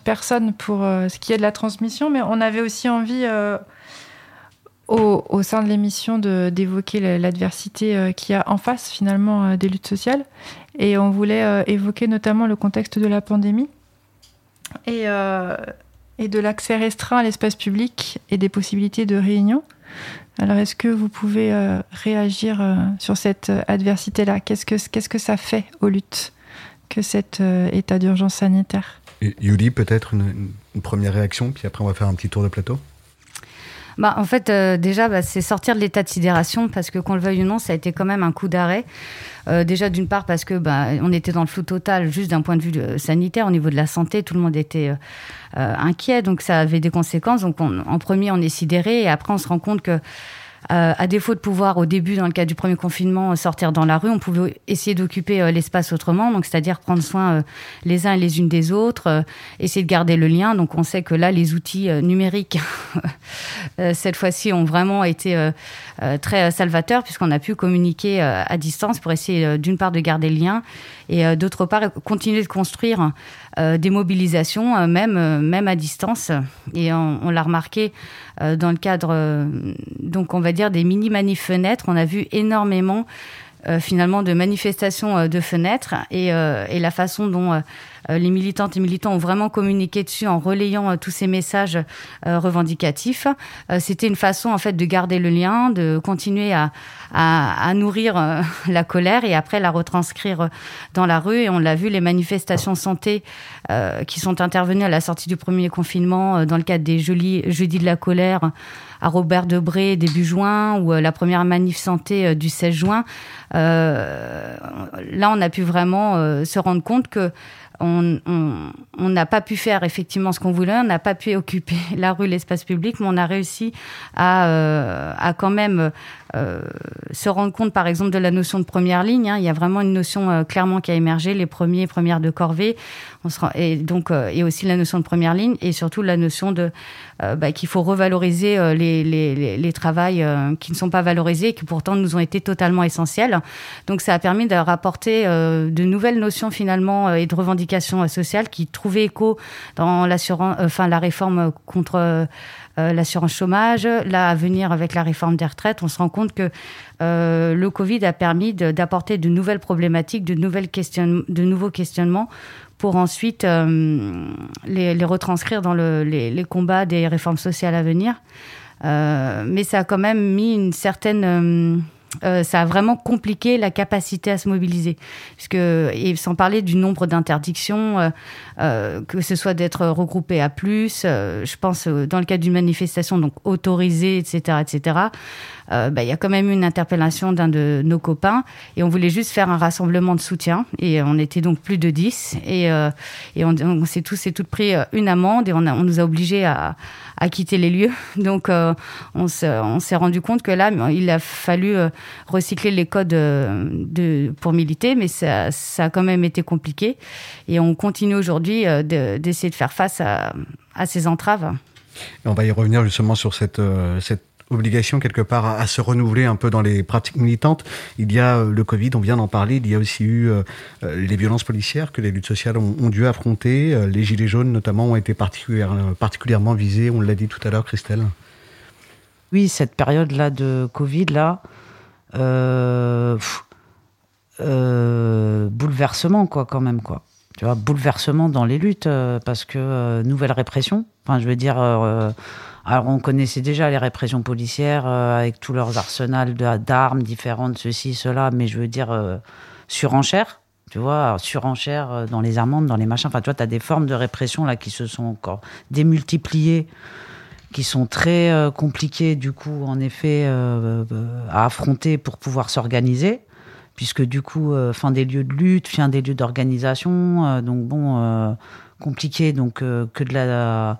personnes pour euh, ce qui est de la transmission, mais on avait aussi envie, euh, au, au sein de l'émission d'évoquer l'adversité qu'il y a en face finalement des luttes sociales. Et on voulait évoquer notamment le contexte de la pandémie et, et de l'accès restreint à l'espace public et des possibilités de réunion. Alors, est-ce que vous pouvez euh, réagir euh, sur cette euh, adversité-là? Qu'est-ce que, qu'est-ce que ça fait aux luttes que cet état d'urgence sanitaire? Yuli, peut-être une, première réaction, puis après on va faire un petit tour de plateau? Bah, en fait, déjà, bah, c'est sortir de l'état de sidération parce que qu'on le veuille ou non, ça a été quand même un coup d'arrêt. déjà, d'une part, parce que bah, on était dans le flou total, juste d'un point de vue sanitaire, au niveau de la santé, tout le monde était inquiet, donc ça avait des conséquences. Donc, en premier, on est sidéré, et après, on se rend compte que euh, à défaut de pouvoir, au début, dans le cas du premier confinement, sortir dans la rue, on pouvait essayer d'occuper euh, l'espace autrement, donc c'est-à-dire prendre soin euh, les uns et les unes des autres, essayer de garder le lien. Donc on sait que là, les outils numériques, cette fois-ci, ont vraiment été très salvateurs, puisqu'on a pu communiquer à distance pour essayer, d'une part, de garder le lien, et d'autre part, continuer de construire des mobilisations, même, même à distance. Et on, on l'a remarqué dans le cadre, donc on va dire, des mini-manifs fenêtres. On a vu énormément euh, finalement de manifestations euh, de fenêtres et, euh, et, la façon dont les militantes et militants ont vraiment communiqué dessus en relayant tous ces messages revendicatifs. C'était une façon en fait de garder le lien, de continuer à, à, à nourrir la colère et après la retranscrire dans la rue. Et on l'a vu, les manifestations santé qui sont intervenues à la sortie du premier confinement dans le cadre des jeudis, jeudis de la colère à Robert Debré début juin ou la première manif santé du 16 juin. Euh, là, on a pu vraiment euh, se rendre compte que on n'a pas pu faire effectivement ce qu'on voulait, on n'a pas pu occuper la rue, l'espace public, mais on a réussi euh, à quand même euh, se rendre compte, par exemple, de la notion de première ligne. Hein. Il y a vraiment une notion euh, clairement qui a émergé, les premiers, premières de corvée, on se et donc et aussi la notion de première ligne et surtout la notion de bah, qu'il faut revaloriser les, les, les, les travails qui ne sont pas valorisés et qui pourtant nous ont été totalement essentiels. Donc ça a permis de rapporter de nouvelles notions finalement et de revendications sociales qui trouvaient écho dans l'assurance, enfin la réforme contre euh, l'assurance chômage, là à venir avec la réforme des retraites, on se rend compte que euh, le Covid a permis d'apporter de, nouvelles problématiques, de, nouvelles de nouveaux questionnements pour ensuite euh, les, retranscrire dans le, les, combats des réformes sociales à venir. mais ça a quand même mis une certaine euh, ça a vraiment compliqué la capacité à se mobiliser. Puisque, et sans parler du nombre d'interdictions, euh, euh, que ce soit d'être regroupé à plus, je pense dans le cas d'une manifestation donc autorisée, etc., etc. Bah, il y a quand même eu une interpellation d'un de nos copains et on voulait juste faire un rassemblement de soutien et on était donc plus de 10 et, et on, s'est tous et toutes pris une amende et on, nous a obligés à, à quitter les lieux. Donc on, on s'est rendu compte que là, il a fallu recycler les codes euh, de, pour militer, mais ça, a quand même été compliqué. Et on continue aujourd'hui euh, d'essayer de, faire face à, ces entraves. on va y revenir justement sur euh, cette obligation quelque part à, se renouveler un peu dans les pratiques militantes. Il y a le Covid, on vient d'en parler, il y a aussi eu les violences policières que les luttes sociales ont, dû affronter. les gilets jaunes notamment ont été particulièrement, visés, on l'a dit tout à l'heure Christelle. Oui, cette période-là de Covid, là, euh, euh, bouleversement, quoi, quand même, quoi. Tu vois, bouleversement dans les luttes, euh, parce que nouvelle répression. Enfin, je veux dire, alors on connaissait déjà les répressions policières avec tous leurs arsenals d'armes différentes, ceci, cela, mais je veux dire, surenchère tu vois, surenchère dans les amendes, dans les machins. Enfin, tu vois, tu as des formes de répression là qui se sont encore démultipliées qui sont très euh, compliqués du coup en effet euh, euh, à affronter pour pouvoir s'organiser puisque du coup fin des lieux de lutte fin des lieux d'organisation donc bon compliqué donc que de la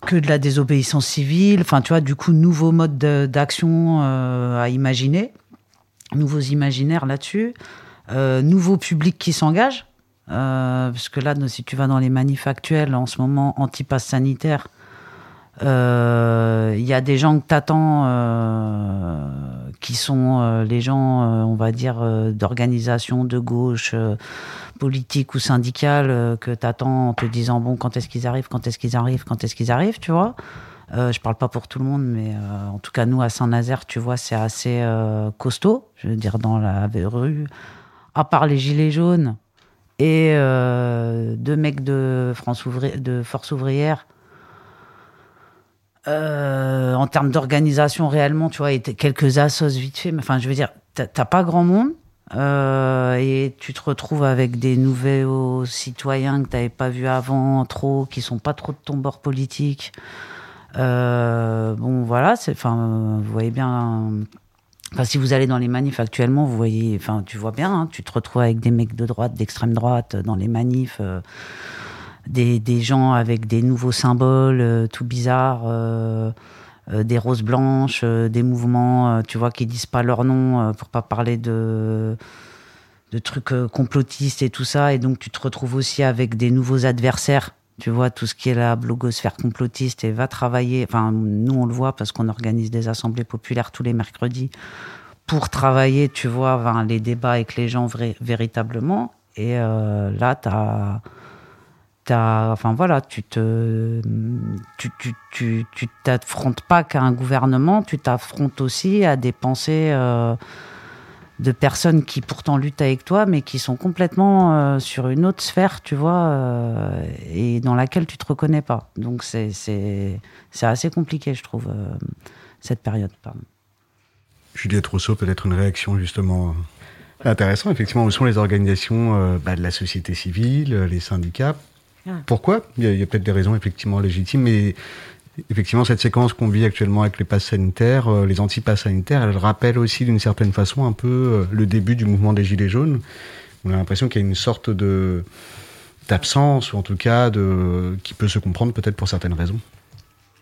que de la désobéissance civile enfin tu vois du coup nouveaux modes d'action à imaginer nouveaux imaginaires là-dessus nouveaux publics qui s'engagent parce que là si tu vas dans les manifs actuels en ce moment anti-pass sanitaire il euh, y a des gens que t'attends euh, qui sont euh, les gens, on va dire, d'organisation de gauche, politique ou syndicale, que t'attends en te disant bon, quand est-ce qu'ils arrivent, quand est-ce qu'ils arrivent, quand est-ce qu'ils arrivent, tu vois. Euh, je parle pas pour tout le monde, mais euh, en tout cas, nous, à Saint-Nazaire, tu vois, c'est assez euh, costaud. Je veux dire, dans la rue, à part les gilets jaunes et euh, deux mecs de, France Ouvri- de Force Ouvrière, euh, en termes d'organisation réellement, tu vois, et quelques assos vite fait, mais enfin, je veux dire, t'as pas grand monde. euh, et tu te retrouves avec des nouveaux citoyens que tu n'avais pas vus avant, trop, qui sont pas trop de ton bord politique. Euh, bon, voilà, enfin, vous voyez bien. Enfin, si vous allez dans les manifs actuellement, vous voyez, enfin, tu vois bien, hein, tu te retrouves avec des mecs de droite, d'extrême droite, dans les manifs, euh, des, gens avec des nouveaux symboles euh, tout bizarres, euh, euh, des roses blanches, des mouvements, tu vois, qui disent pas leur nom pour pas parler de de trucs complotistes et tout ça, et donc tu te retrouves aussi avec des nouveaux adversaires. Tu vois, tout ce qui est la blogosphère complotiste et va travailler. Enfin, nous, on le voit parce qu'on organise des assemblées populaires tous les mercredis pour travailler, tu vois, les débats avec les gens véritablement. Et là, tu as. Enfin voilà, tu te, tu, tu, tu, tu t'affrontes pas qu'à un gouvernement, tu t'affrontes aussi à des pensées euh, de personnes qui pourtant luttent avec toi, mais qui sont complètement euh, sur une autre sphère, tu vois, euh, et dans laquelle tu te reconnais pas. Donc c'est c'est c'est assez compliqué, je trouve, cette période. Pardon. Juliette Rousseau, peut-être une réaction justement intéressant. Effectivement, où sont les organisations bah, de la société civile, les syndicats Ouais. Pourquoi? Il y a, peut-être des raisons effectivement légitimes, mais effectivement, cette séquence qu'on vit actuellement avec les passes sanitaires, euh, les anti-passes sanitaires, elle rappelle aussi d'une certaine façon un peu euh, le début du mouvement des Gilets jaunes. On a l'impression qu'il y a une sorte de d'absence, ou en tout cas de, qui peut se comprendre peut-être pour certaines raisons.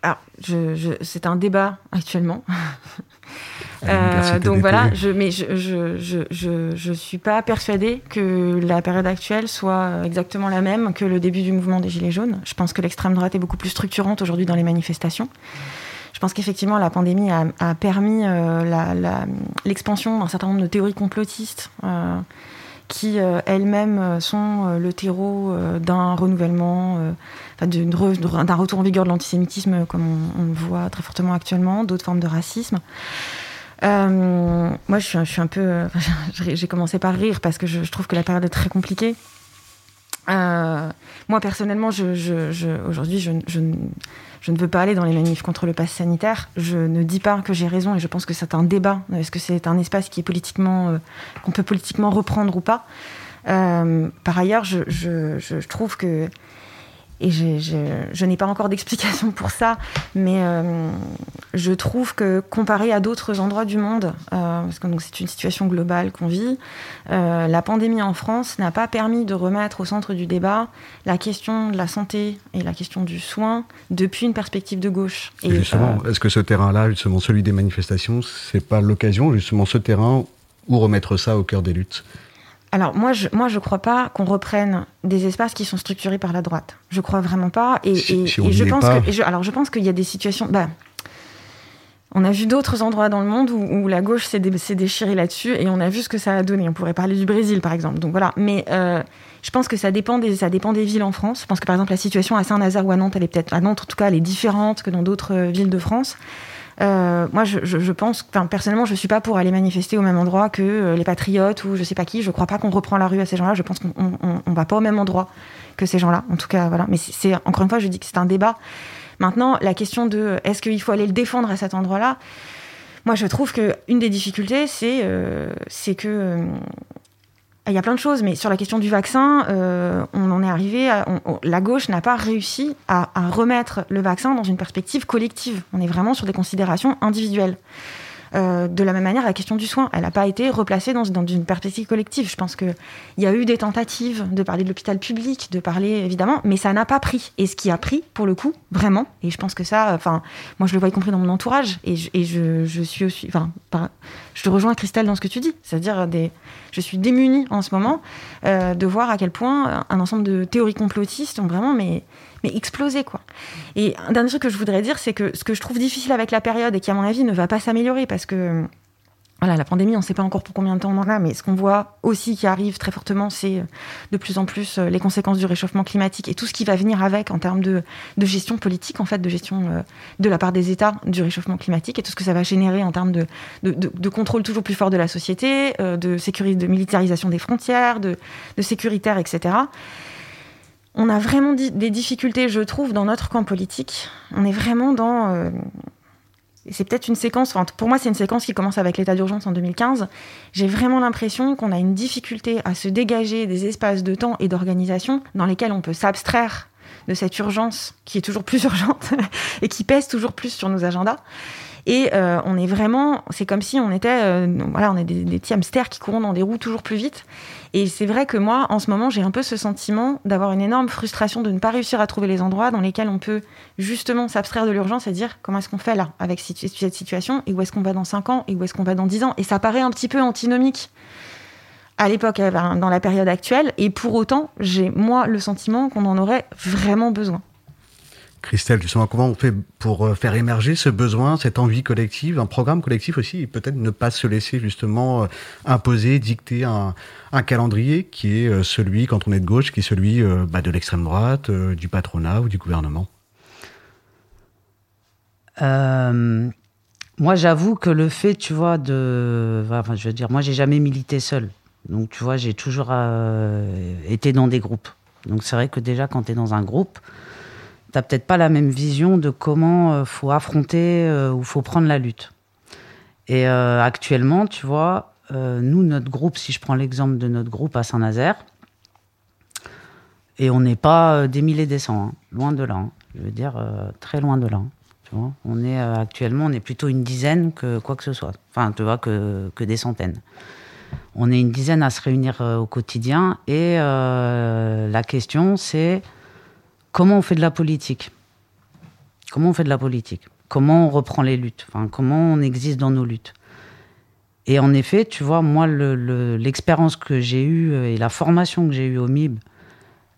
Alors, je, je- c'est un débat actuellement. Euh, donc voilà, je, mais je, je, je, je, je suis pas persuadée que la période actuelle soit exactement la même que le début du mouvement des Gilets jaunes. Je pense que l'extrême droite est beaucoup plus structurante aujourd'hui dans les manifestations. Je pense qu'effectivement, la pandémie a, a permis euh, l'expansion d'un certain nombre de théories complotistes euh, qui euh, elles-mêmes sont le terreau d'un renouvellement, re- d'un retour en vigueur de l'antisémitisme, comme on, on le voit très fortement actuellement, d'autres formes de racisme. Euh, moi, je suis, un- peu. euh, j'ai commencé par rire parce que je, trouve que la période est très compliquée. Euh, moi, personnellement, aujourd'hui, je, ne- veux pas aller dans les manifs contre le pass sanitaire. Je ne dis pas que j'ai raison et je pense que c'est un débat. Est-ce que c'est un espace qu'on peut politiquement reprendre ou pas? Par ailleurs, je trouve que et je n'ai pas encore d'explication pour ça, mais euh, je trouve que comparé à d'autres endroits du monde, euh, parce que c'est une situation globale qu'on vit, euh, la pandémie en France n'a pas permis de remettre au centre du débat la question de la santé et la question du soin depuis une perspective de gauche. Et justement, est-ce que ce terrain-là, justement celui des manifestations, c'est pas l'occasion, justement ce terrain, où remettre ça au cœur des luttes? Alors moi je moi je crois pas qu'on reprenne des espaces qui sont structurés par la droite. Je crois vraiment pas et, Si- et- si on et je pense pas- que et je- alors je pense qu'il y a des situations bah on a vu d'autres endroits dans le monde où, où la gauche s'est dé- s'est déchirée là-dessus et on a vu ce que ça a donné. On pourrait parler du Brésil par exemple. Donc voilà. Mais euh, je pense que ça dépend des ça dépend des villes en France. Je pense que par exemple la situation à Saint-Nazaire ou à Nantes, elle est peut-être à Nantes en tout cas, elle est différente que dans d'autres euh, villes de France. Euh, moi, je, je, pense, personnellement, je suis pas pour aller manifester au même endroit que euh, les patriotes ou je sais pas qui. Je crois pas qu'on reprend la rue à ces gens-là. Je pense qu'on on, on- va pas au même endroit que ces gens-là. En tout cas, voilà. Mais c'est- encore une fois, je dis que c'est un débat. Maintenant, la question de est-ce qu'il faut aller le défendre à cet endroit-là? Moi, je trouve que une des difficultés, c'est euh, que il y a plein de choses, mais sur la question du vaccin, euh, on en est arrivé. La gauche n'a pas réussi à remettre le vaccin dans une perspective collective. On est vraiment sur des considérations individuelles. Euh, de la même manière, la question du soin, elle n'a pas été replacée dans, une perspective collective. Je pense qu'il y a eu des tentatives de parler de l'hôpital public, de parler évidemment, mais ça n'a pas pris. Et ce qui a pris, pour le coup, vraiment, et je pense que ça, enfin, moi je le vois y compris dans mon entourage, et je, suis aussi, enfin, je te rejoins Christelle dans ce que tu dis, c'est-à-dire des, je suis démunie en ce moment euh, de voir à quel point un ensemble de théories complotistes ont vraiment mais, mais explosé quoi. Et un dernier truc que je voudrais dire, c'est que ce que je trouve difficile avec la période et qui à mon avis ne va pas s'améliorer parce que voilà, la pandémie, on ne sait pas encore pour combien de temps on en a, mais ce qu'on voit aussi qui arrive très fortement, c'est de plus en plus les conséquences du réchauffement climatique et tout ce qui va venir avec en termes de, de gestion politique, en fait, de gestion de la part des États du réchauffement climatique et tout ce que ça va générer en termes de, de, de contrôle toujours plus fort de la société, de, sécurité, de militarisation des frontières, de, sécuritaire, etc on a vraiment des difficultés, je trouve, dans notre camp politique. On est vraiment dans. Euh, c'est peut-être une séquence. Enfin, pour moi, c'est une séquence qui commence avec l'état d'urgence en 2015. J'ai vraiment l'impression qu'on a une difficulté à se dégager des espaces de temps et d'organisation dans lesquels on peut s'abstraire de cette urgence qui est toujours plus urgente et qui pèse toujours plus sur nos agendas. Et euh, on est vraiment, c'est comme si on était, euh, voilà, on est des, des petits hamsters qui courent dans des roues toujours plus vite. Et c'est vrai que moi, en ce moment, j'ai un peu ce sentiment d'avoir une énorme frustration de ne pas réussir à trouver les endroits dans lesquels on peut justement s'abstraire de l'urgence et dire comment est-ce qu'on fait là avec cette situation et où est-ce qu'on va dans 5 ans et où est-ce qu'on va dans 10 ans. Et ça paraît un petit peu antinomique à l'époque, euh, dans la période actuelle. Et pour autant, j'ai moi le sentiment qu'on en aurait vraiment besoin. Christelle, justement, comment on fait pour euh, faire émerger ce besoin, cette envie collective, un programme collectif aussi, et peut-être ne pas se laisser justement euh, imposer, dicter un, calendrier qui est euh, celui, quand on est de gauche, qui est celui bah, de l'extrême droite, du patronat ou du gouvernement? Moi, j'avoue que le fait, tu vois, de. Enfin, je veux dire, moi, j'ai jamais milité seul. Donc, tu vois, j'ai toujours été dans des groupes. Donc, c'est vrai que déjà, quand tu es dans un groupe, t'as peut-être pas la même vision de comment euh, faut affronter euh, ou faut prendre la lutte. Et euh, actuellement, tu vois, nous, notre groupe, si je prends l'exemple de notre groupe à Saint-Nazaire, et on n'est pas des milliers des cents, hein, loin de là. Hein. je veux dire, très loin de là. Tu vois on est actuellement, on est plutôt une dizaine que quoi que ce soit. Enfin, tu vois, que des centaines. On est une dizaine à se réunir au quotidien, et la question, c'est comment on fait de la politique? Comment on fait de la politique? Comment on reprend les luttes? Comment on existe dans nos luttes? Et en effet, tu vois, moi, l'expérience que j'ai eue et la formation que j'ai eue au MIB,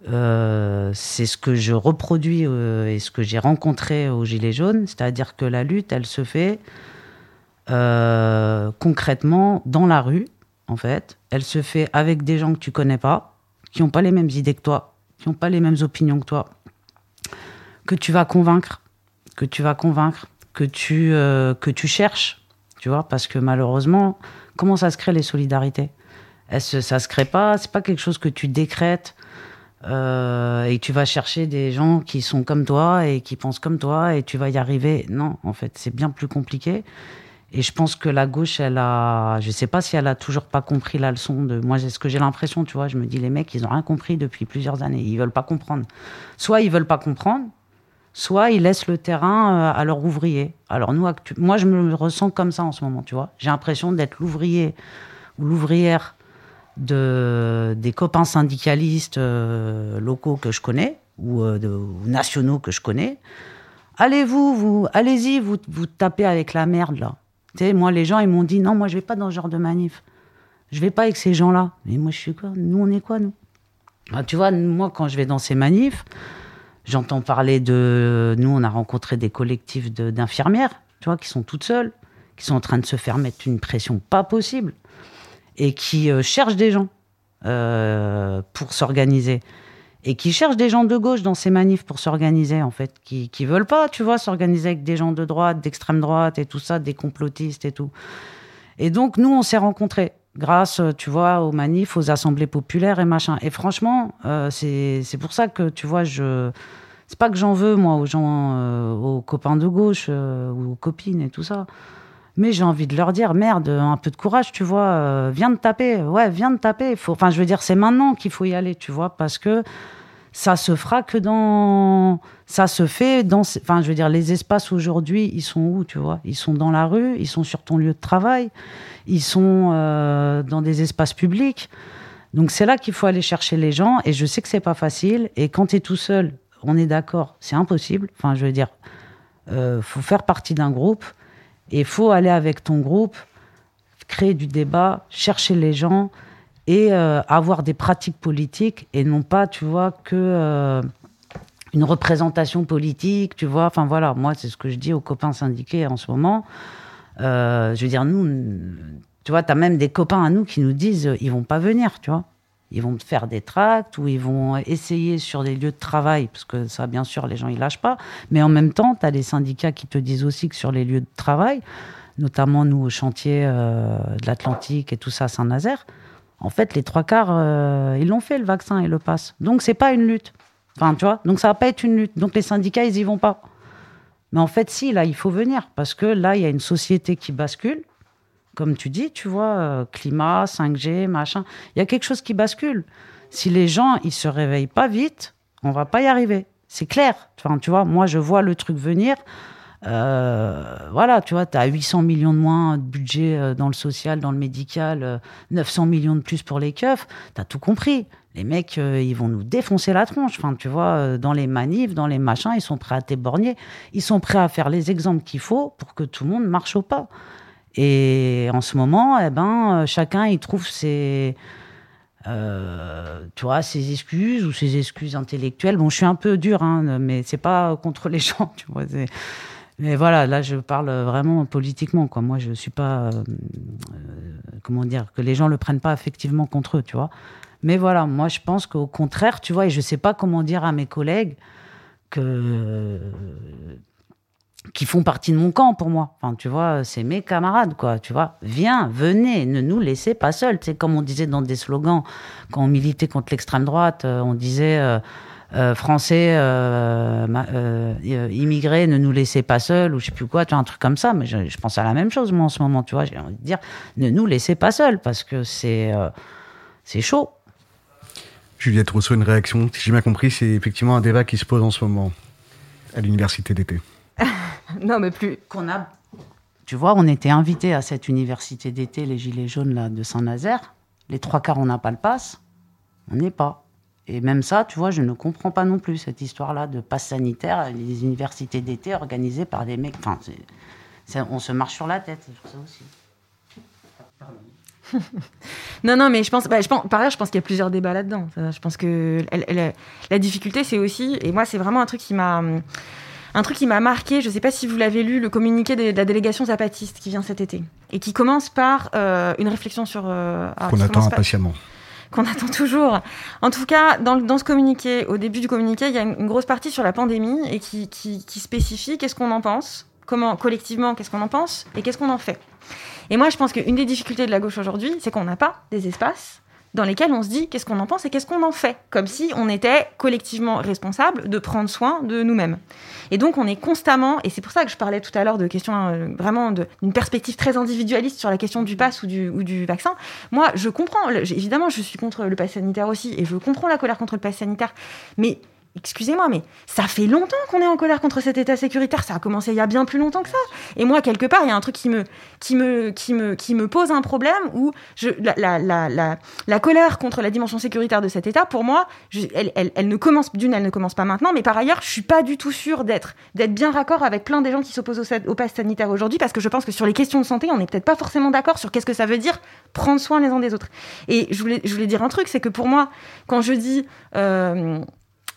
euh, c'est ce que je reproduis euh, et ce que j'ai rencontré aux Gilets jaunes, c'est-à-dire que la lutte, elle se fait euh, concrètement dans la rue, en fait. Elle se fait avec des gens que tu connais pas, qui n'ont pas les mêmes idées que toi, qui n'ont pas les mêmes opinions que toi, que tu vas convaincre, que tu vas convaincre, que tu, euh, que tu cherches, tu vois, parce que malheureusement, comment ça se crée les solidarités? Ça se crée pas, c'est pas quelque chose que tu décrètes euh, et tu vas chercher des gens qui sont comme toi et qui pensent comme toi et tu vas y arriver? Non, en fait, c'est bien plus compliqué. Et je pense que la gauche, elle a, je sais pas si elle a toujours pas compris la leçon de. Moi, c'est ce que j'ai l'impression, tu vois. Je me dis, les mecs, ils ont rien compris depuis plusieurs années. Ils veulent pas comprendre. Soit ils veulent pas comprendre, soit ils laissent le terrain euh, à leurs ouvriers. Alors nous, moi, je me ressens comme ça en ce moment, tu vois. J'ai l'impression d'être l'ouvrier ou l'ouvrière de, des copains syndicalistes euh, locaux que je connais ou, euh, nationaux que je connais. Allez-vous, vous, allez-y, vous, vous tapez avec la merde là. Tu sais, moi, les gens, ils m'ont dit non, moi, je vais pas dans ce genre de manif. Je vais pas avec ces gens-là. Mais moi, je suis quoi? Nous, on est quoi, nous? Ah, Tu vois, moi, quand je vais dans ces manifs, J'entends parler de. Nous, on a rencontré des collectifs d'infirmières, tu vois, qui sont toutes seules, qui sont en train de se faire mettre une pression pas possible et qui euh, cherchent des gens euh, pour s'organiser. Et qui cherchent des gens de gauche dans ces manifs pour s'organiser, en fait. Qui, qui veulent pas, tu vois, s'organiser avec des gens de droite, d'extrême droite et tout ça, des complotistes et tout. Et donc, nous, on s'est rencontrés grâce, tu vois, aux manifs, aux assemblées populaires et machin. Et franchement, euh, c'est pour ça que, tu vois, je c'est pas que j'en veux, moi, aux gens, euh, aux copains de gauche euh, aux copines et tout ça. Mais j'ai envie de leur dire, merde, un peu de courage, tu vois, euh, viens de taper. Ouais, viens de taper. Enfin, je veux dire, c'est maintenant qu'il faut y aller, tu vois, parce que ça se fera que dans. Ça se fait dans. Enfin, je veux dire, les espaces aujourd'hui, ils sont où, tu vois? Ils sont dans la rue, ils sont sur ton lieu de travail, ils sont dans des espaces publics. Donc, c'est là qu'il faut aller chercher les gens. Et je sais que c'est pas facile. Et quand tu es tout seul, on est d'accord, c'est impossible. Enfin, je veux dire, euh, faut faire partie d'un groupe et faut aller avec ton groupe, créer du débat, chercher les gens et euh, avoir des pratiques politiques et non pas, tu vois, que euh, une représentation politique, tu vois. Enfin voilà, moi c'est ce que je dis aux copains syndiqués en ce moment. je veux dire, nous, Tu vois, tu as même des copains à nous qui nous disent euh, ils vont pas venir, tu vois. Ils vont faire des tracts ou ils vont essayer sur des lieux de travail, parce que ça, bien sûr, les gens, ils lâchent pas. Mais en même temps, tu as des syndicats qui te disent aussi que sur les lieux de travail, notamment nous au chantier euh, de l'Atlantique et tout ça Saint-Nazaire, en fait, les trois quarts, euh, ils l'ont fait, le vaccin et le pass. Donc, c'est pas une lutte. Enfin, tu vois, donc ça va pas être une lutte. Donc, les syndicats, ils y vont pas. Mais en fait, si, là, il faut venir, parce que là, il y a une société qui bascule comme tu dis, tu vois, euh, climat, 5G, machin. Il y a quelque chose qui bascule. Si les gens, ils se réveillent pas vite, on va pas y arriver. C'est clair. Enfin, tu vois, moi, je vois le truc venir. Euh, voilà, tu vois, tu as 800 millions de moins de budget euh, dans le social, dans le médical, 900 millions de plus pour les keufs. Tu as tout compris. Les mecs, ils vont nous défoncer la tronche. Enfin, tu vois, dans les manifs, dans les machins, ils sont prêts à t'éborgner. Ils sont prêts à faire les exemples qu'il faut pour que tout le monde marche au pas. Et en ce moment, eh ben, chacun il trouve ses, euh, tu vois, ses excuses ou ses excuses intellectuelles. Bon, je suis un peu dur, hein, mais c'est pas contre les gens, tu vois. Mais voilà, là, je parle vraiment politiquement, quoi. Moi, je suis pas, euh, comment dire, que les gens le prennent pas effectivement contre eux, tu vois. Mais voilà, moi, je pense qu'au contraire, tu vois, et je sais pas comment dire à mes collègues que qui font partie de mon camp pour moi. Enfin, tu vois, c'est mes camarades, quoi. Tu vois, viens, venez, ne nous laissez pas seuls. C'est comme on disait dans des slogans quand on militait contre l'extrême droite, euh, on disait euh, euh, français, immigrés, ne nous laissez pas seuls ou je sais plus quoi, tu vois, un truc comme ça. Mais je, pense à la même chose moi en ce moment, tu vois. J'ai envie de dire, ne nous laissez pas seuls parce que c'est c'est chaud. Juliette Rousseau, une réaction. Si j'ai bien compris, c'est effectivement un débat qui se pose en ce moment à l'université d'été. non, mais plus qu'on a. Tu vois, on était invités à cette université d'été, les Gilets jaunes là, de Saint-Nazaire. Les trois quarts, on n'a pas le pass. On n'est pas. Et même ça, tu vois, je ne comprends pas non plus cette histoire-là de passe sanitaire, les universités d'été organisées par des mecs. Enfin, on se marche sur la tête, c'est ça aussi. non, non, mais je pense, bah, je pense, par ailleurs, je pense qu'il y a plusieurs débats là-dedans. Je pense que la difficulté, c'est aussi, et moi, c'est vraiment un truc qui m'a, un truc qui m'a marqué, je ne sais pas si vous l'avez lu, le communiqué de la délégation zapatiste qui vient cet été et qui commence par euh, une réflexion sur. Euh, ah, Qu'on attend impatiemment. Qu'on attend toujours. En tout cas, dans, ce communiqué, au début du communiqué, il y a une, grosse partie sur la pandémie et qui, qui, qui spécifie qu'est-ce qu'on en pense, comment collectivement, qu'est-ce qu'on en pense et qu'est-ce qu'on en fait. Et moi, je pense qu'une des difficultés de la gauche aujourd'hui, c'est qu'on n'a pas des espaces dans lesquels on se dit qu'est-ce qu'on en pense et qu'est-ce qu'on en fait, comme si on était collectivement responsable de prendre soin de nous-mêmes. Et donc on est constamment, et c'est pour ça que je parlais tout à l'heure de questions euh, vraiment d'une perspective très individualiste sur la question du pass ou du, ou du vaccin. Moi, je comprends, évidemment, je suis contre le pass sanitaire aussi, et je comprends la colère contre le pass sanitaire, mais Excusez-moi, mais ça fait longtemps qu'on est en colère contre cet état sécuritaire. Ça a commencé il y a bien plus longtemps que ça. Et moi, quelque part, il y a un truc qui me, qui me, qui me, qui me pose un problème où la, colère contre la dimension sécuritaire de cet état, pour moi, elle, elle, elle, ne commence d'une, elle ne commence pas maintenant, mais par ailleurs, je suis pas du tout sûre d'être, d'être bien raccord avec plein des gens qui s'opposent au, au pass sanitaire aujourd'hui, parce que je pense que sur les questions de santé, on n'est peut-être pas forcément d'accord sur qu'est-ce que ça veut dire prendre soin les uns des autres. Et je voulais, je voulais dire un truc, c'est que pour moi, quand je dis euh,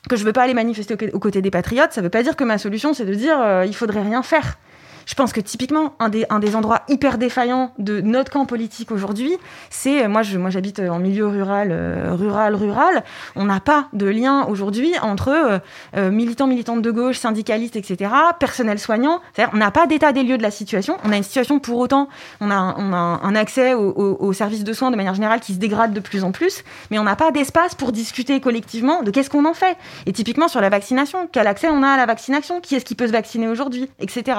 que je veux pas aller manifester aux côtés des patriotes, ça veut pas dire que ma solution c'est de dire euh, il faudrait rien faire. Je pense que typiquement, un des, un des endroits hyper défaillants de notre camp politique aujourd'hui, c'est, euh, moi, je, moi j'habite en milieu rural, euh, rural, rural. On n'a pas de lien aujourd'hui entre euh, militants, militantes de gauche, syndicalistes, etc., personnel soignant. C'est-à-dire, on n'a pas d'état des lieux de la situation. On a une situation pour autant, on a, on a un accès aux, services de soins de manière générale qui se dégrade de plus en plus, mais on n'a pas d'espace pour discuter collectivement de qu'est-ce qu'on en fait. Et typiquement sur la vaccination, quel accès on a à la vaccination, qui est-ce qui peut se vacciner aujourd'hui, etc.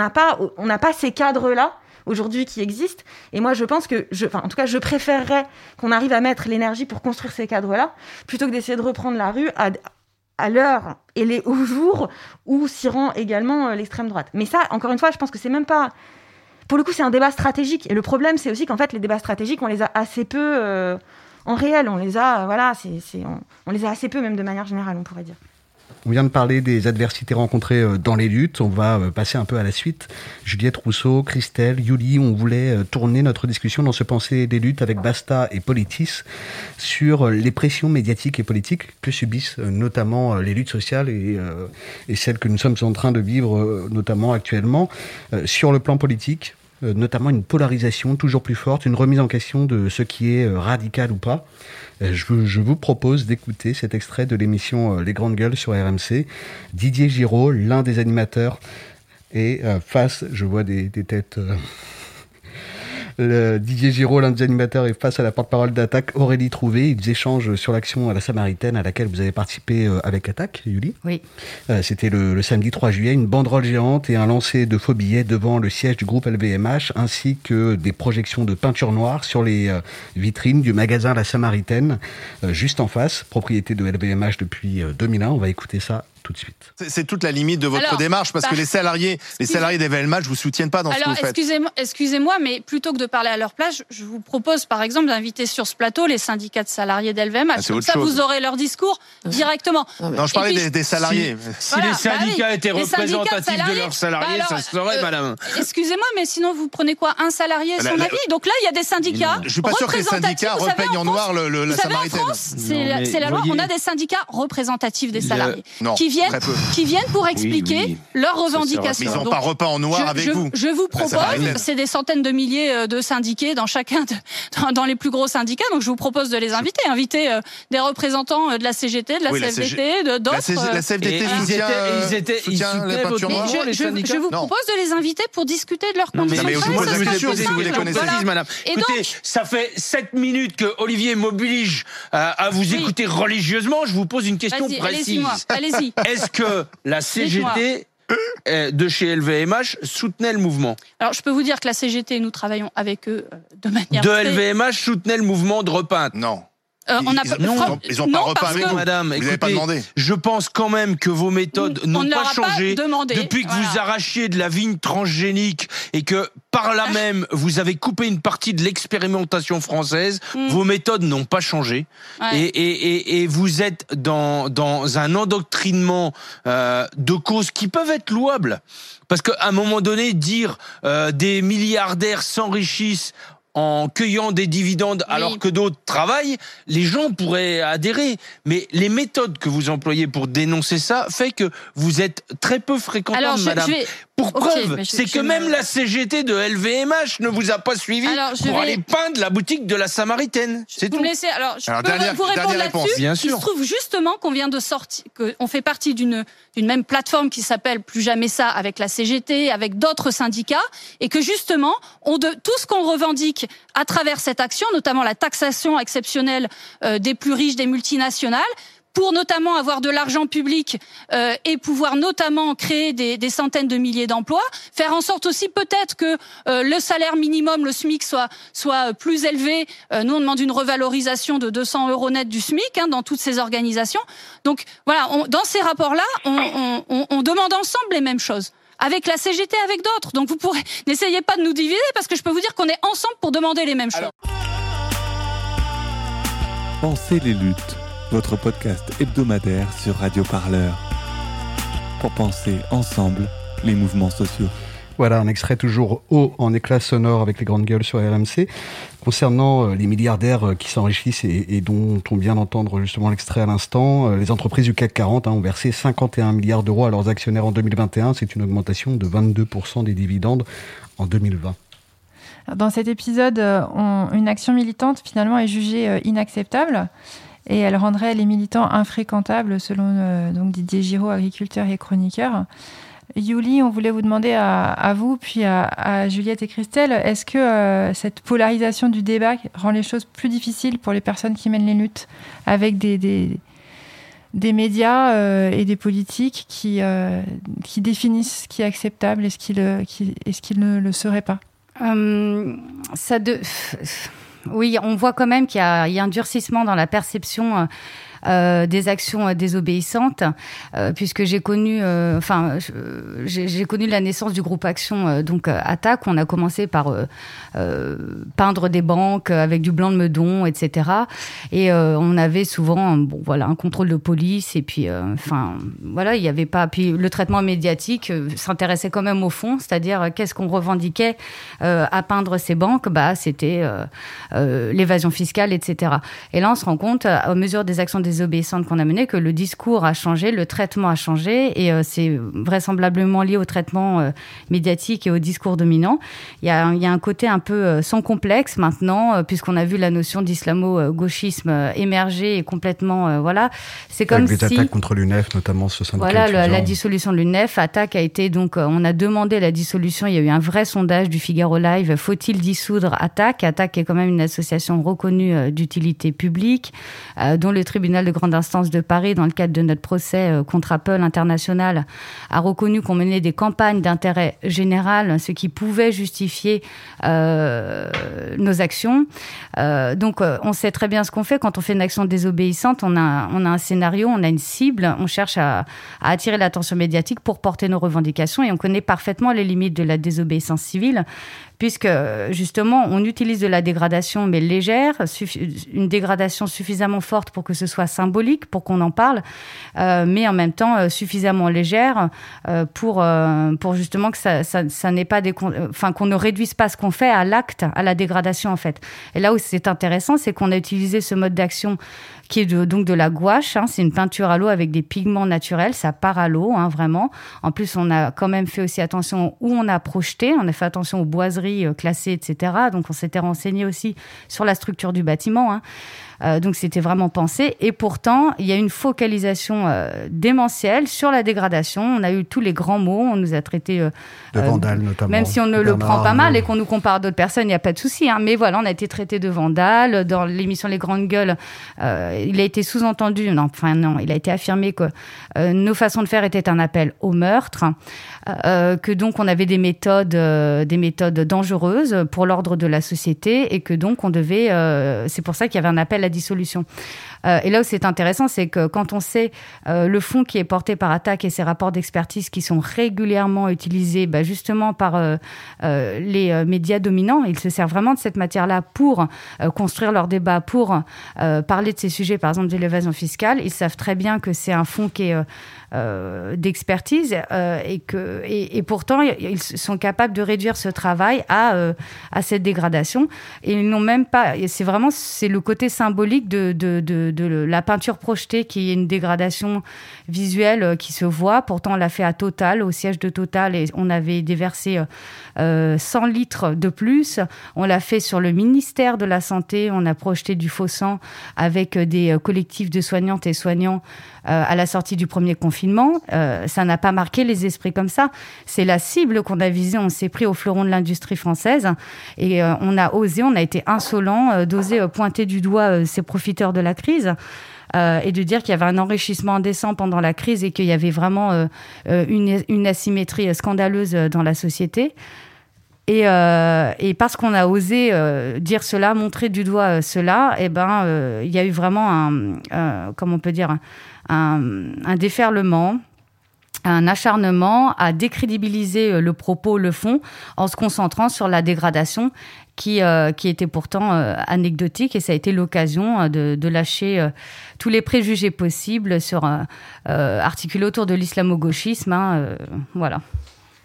n'a pas, on n'a pas ces cadres-là aujourd'hui qui existent. Et moi, je pense que, enfin, en tout cas, je préférerais qu'on arrive à mettre l'énergie pour construire ces cadres-là, plutôt que d'essayer de reprendre la rue à, l'heure et les, au jour où s'y rend également euh, l'extrême droite. Mais ça, encore une fois, je pense que c'est même pas. Pour le coup, c'est un débat stratégique. Et le problème, c'est aussi qu'en fait, les débats stratégiques, on les a assez peu euh, en réel. On les a, voilà, on les a assez peu, même de manière générale, on pourrait dire. On vient de parler des adversités rencontrées euh, dans les luttes. On va euh, passer un peu à la suite. Juliette Rousseau, Christelle, Yuli, on voulait euh, tourner notre discussion dans ce pensée des luttes avec Basta et Politis sur les pressions médiatiques et politiques que subissent notamment les luttes sociales et, celles que nous sommes en train de vivre notamment actuellement. Sur le plan politique, notamment une polarisation toujours plus forte, une remise en question de ce qui est euh, radical ou pas. Euh, Je, vous- propose d'écouter cet extrait de l'émission euh, Les Grandes Gueules sur RMC. Didier Giraud, l'un des animateurs, et euh, face, je vois des têtes... le Didier Giraud, l'un des animateurs, est face à la porte-parole d'Attaque, Aurélie Trouvé. Ils échangent sur l'action à la Samaritaine à laquelle vous avez participé euh, avec Attaque, Julie. Oui. Euh, C'était le, le samedi 3 juillet, une banderole géante et un lancer de faux billets devant le siège du groupe LVMH, ainsi que des projections de peinture noire sur les euh, vitrines du magasin La Samaritaine, juste en face, propriété de LVMH depuis euh, 2001. On va écouter ça tout de suite. C'est- toute la limite de votre Alors, démarche parce que bah, les salariés, les salariés d'EVLMH vous soutiennent pas dans ce que Alors, vous faites. excusez-moi, excusez-moi, mais plutôt que de parler à leur place, je vous propose par exemple d'inviter sur ce plateau les syndicats de salariés d'LVMH. Ah, Comme ça, chose. vous aurez leur discours directement. Non, je parlais puis, des, des salariés. Si- Voilà, les bah syndicats oui. étaient Les syndicats représentatifs de leurs salariés, bah ça alors, se saurait, euh, madame. Excusez-moi, mais sinon vous prenez quoi? Un salarié et La- son la- avis? Donc là, il y a des syndicats. Je suis pas sûr que les représentatifs. syndicats repeignent en noir le- la vous savez, en Samaritaine. France, c'est la, loi. On a des syndicats représentatifs des salariés qui viennent, qui viennent pour expliquer oui. leurs revendications. Mais ils n'ont pas repeint en noir je, avec je- vous. Je vous La propose, c'est des centaines de milliers euh, de syndiqués dans chacun de, dans, dans les plus gros syndicats, donc je vous propose de les inviter, inviter euh, des représentants euh, de la CGT, de la Oui, la CFDT, La d'autres. La euh, CFDT soutient, étaient- euh, ils étaient- ils votre noires. mouvement, les je, syndicats je vous Non. propose de les inviter pour discuter de leurs conditions. mais vous travail, pose ça une serait question, si vous les connaissez, madame. Écoutez, ça fait 7 minutes que Olivier m'oblige à, vous écouter religieusement. Je vous pose une question précise. allez-y. Est-ce que la. CGT euh, de chez LVMH soutenait le mouvement Alors, je peux vous dire que la CGT, nous travaillons avec eux euh, de manière De très- LVMH soutenait le mouvement de repeinte Non. Euh, on a Ils- pas- non, Fran- ils ont pas avec vous, madame. Vous écoutez, pas demandé. Je pense quand même que vos méthodes On n'ont pas pas changé demandé, depuis que vous arrachiez de la vigne transgénique et que par là même vous avez coupé une partie de l'expérimentation française. Mm. Vos méthodes n'ont pas changé Ouais. et, et, et, et vous êtes dans, dans un endoctrinement euh, de causes qui peuvent être louables. Parce qu'à un moment donné, dire euh, des milliardaires s'enrichissent en cueillant des dividendes alors que d'autres travaillent, les gens pourraient adhérer. Mais les méthodes que vous employez pour dénoncer ça fait que vous êtes très peu fréquentable, Alors, je- madame. je vais- Pour preuve, c'est je que me- même la CGT de LVMH ne vous a pas suivi Alors, pour vais- aller peindre la boutique de la Samaritaine. C'est Vous tout. me laissez alors je Alors, peux dernière- vous répondre là-dessus. Bien Il sûr. se trouve justement qu'on vient de sortir, qu'on fait partie d'une d'une même plateforme qui s'appelle Plus jamais ça avec la CGT, avec d'autres syndicats, et que justement on de tout ce qu'on revendique à travers cette action, notamment la taxation exceptionnelle euh, des plus riches, des multinationales pour notamment avoir de l'argent public euh, et pouvoir notamment créer des, des centaines de milliers d'emplois, faire en sorte aussi peut-être que euh, le salaire minimum, le SMIC, soit, soit plus élevé. Euh, nous, on demande une revalorisation de 200 euros net du SMIC hein, dans toutes ces organisations. Donc voilà, on- dans ces rapports-là, on, on- on- on demande ensemble les mêmes choses. Avec la CGT, avec d'autres. Donc vous pourrez, n'essayez pas de nous diviser parce que je peux vous dire qu'on est ensemble pour demander les mêmes choses. Pensez les luttes, votre podcast hebdomadaire sur Radio Parleur. Pour penser ensemble les mouvements sociaux. Voilà, un extrait toujours haut en éclat sonore avec les grandes gueules sur RMC. Concernant euh, les milliardaires euh, qui s'enrichissent et, et dont on vient d'entendre justement l'extrait à l'instant, euh, les entreprises du CAC 40 hein, ont versé 51 milliards d'euros à leurs actionnaires en 2021. C'est une augmentation de 22% des dividendes en 2020. Dans cet épisode, on- une action militante finalement est jugée euh, inacceptable et elle rendrait les militants infréquentables selon euh, donc Didier Giraud, agriculteur et chroniqueur. Yuli, on voulait vous demander à, vous, puis à, Juliette et Christelle, est-ce que euh, cette polarisation du débat rend les choses plus difficiles pour les personnes qui mènent les luttes avec des, des, médias euh, et des politiques qui, qui définissent ce qui est acceptable et ce qui, le, qui, et ce qui ne le serait pas? Ça de... Oui, on voit quand même qu'il y, a un durcissement dans la perception euh, des actions euh, désobéissantes, euh, puisque j'ai connu, euh, enfin, j'ai connu la naissance du groupe Action, euh, donc euh, Attaque. On a commencé par euh, euh, peindre des banques avec du blanc de meudon, etc. Et euh, on avait souvent, bon, voilà, un contrôle de police, et puis, euh, enfin, voilà, il n'y avait pas. Puis le traitement médiatique euh, s'intéressait quand même au fond, c'est-à-dire euh, qu'est-ce qu'on revendiquait euh, à peindre ces banques, bah, c'était euh, euh, l'évasion fiscale, etc. Et là, on se rend compte, à mesure des actions de désobéissante qu'on a menée que le discours a changé, le traitement a changé, et euh, c'est vraisemblablement lié au traitement euh, médiatique et au discours dominant. Il y a, il y a un côté un peu euh, sans complexe maintenant, puisqu'on a vu la notion d'islamo-gauchisme émerger et complètement, voilà. C'est comme Avec des si... attaques contre l'UNEF, notamment ce syndicat Voilà, la dissolution de l'UNEF. Attaque a été donc, on a demandé la dissolution. Il y a eu un vrai sondage du Figaro Live. Faut-il dissoudre Attaque? Attaque est quand même une association reconnue d'utilité publique, dont le tribunal de grande instance de Paris, dans le cadre de notre procès euh, contre Apple international, a reconnu qu'on menait des campagnes d'intérêt général, ce qui pouvait justifier euh, nos actions. Euh, donc, on sait très bien ce qu'on fait quand on fait une action désobéissante. On a, on a un scénario, on a une cible, on cherche à attirer l'attention médiatique pour porter nos revendications et on connaît parfaitement les limites de la désobéissance civile puisque justement on utilise de la dégradation mais légère, une dégradation suffisamment forte pour que ce soit symbolique, pour qu'on en parle, euh, mais en même temps euh, suffisamment légère euh, pour euh, pour justement que ça ça, ça n'ait pas des euh, enfin qu'on ne réduise pas ce qu'on fait à l'acte, à la dégradation en fait. Et là où c'est intéressant, c'est qu'on a utilisé ce mode d'action qui est de- donc de la gouache. hein. c'est une peinture à l'eau avec des pigments naturels. Ça part à l'eau, hein, vraiment. En plus, on a quand même fait aussi attention où on a projeté. On a fait attention aux boiseries euh, classées, etc. Donc, on s'était renseigné aussi sur la structure du bâtiment. hein. Euh, donc, c'était vraiment pensé. Et pourtant, il y a une focalisation euh, démentielle sur la dégradation. On a eu tous les grands mots. On nous a traité... euh, De vandales, notamment. Même si on ne le prend pas mal et qu'on nous compare à d'autres personnes, il n'y a pas de souci. hein. Mais voilà, on a été traité de vandales. Dans l'émission Les Grandes Gueules, il a été sous-entendu, non, enfin non, il a été affirmé que nos façons de faire étaient un appel au meurtre, que donc on avait des méthodes, des méthodes dangereuses pour l'ordre de la société et que donc on devait, c'est pour ça qu'il y avait un appel à dissolution. Euh, et là où c'est intéressant, c'est que quand on sait euh, le fond qui est porté par Attaque et ses rapports d'expertise qui sont régulièrement utilisés bah, justement par euh, les médias dominants, ils se servent vraiment de cette matière-là pour construire leur débat, pour parler de ces sujets, par exemple de l'évasion fiscale. Ils savent très bien que c'est un fond qui est euh, d'expertise euh, et que et, pourtant ils sont capables de réduire ce travail à euh, à cette dégradation. Et ils n'ont même pas c'est vraiment c'est le côté symbolique de, de, de, de la peinture projetée qui est une dégradation visuelle qui se voit. Pourtant on l'a fait à Total au siège de Total et on avait déversé euh, euh, 100 litres de plus. On l'a fait sur le ministère de la santé. On a projeté du faux sang avec des collectifs de soignantes et soignants à la sortie du premier confinement. Euh, ça n'a pas marqué les esprits comme ça. C'est la cible qu'on a visée. On s'est pris au fleuron de l'industrie française et euh, on a osé, on a été insolent euh, d'oser pointer du doigt ces profiteurs de la crise. et de dire qu'il y avait un enrichissement indécent pendant la crise et qu'il y avait vraiment une, asymétrie scandaleuse dans la société. Et, et parce qu'on a osé dire cela, montrer du doigt cela, eh ben, il y a eu vraiment un, comment on peut dire, un, un déferlement un acharnement à décrédibiliser euh, le propos, le fond, en se concentrant sur la dégradation qui, euh, qui était pourtant euh, anecdotique. Et ça a été l'occasion de, de lâcher euh, tous les préjugés possibles sur articulés autour de l'islamo-gauchisme. hein, euh, voilà.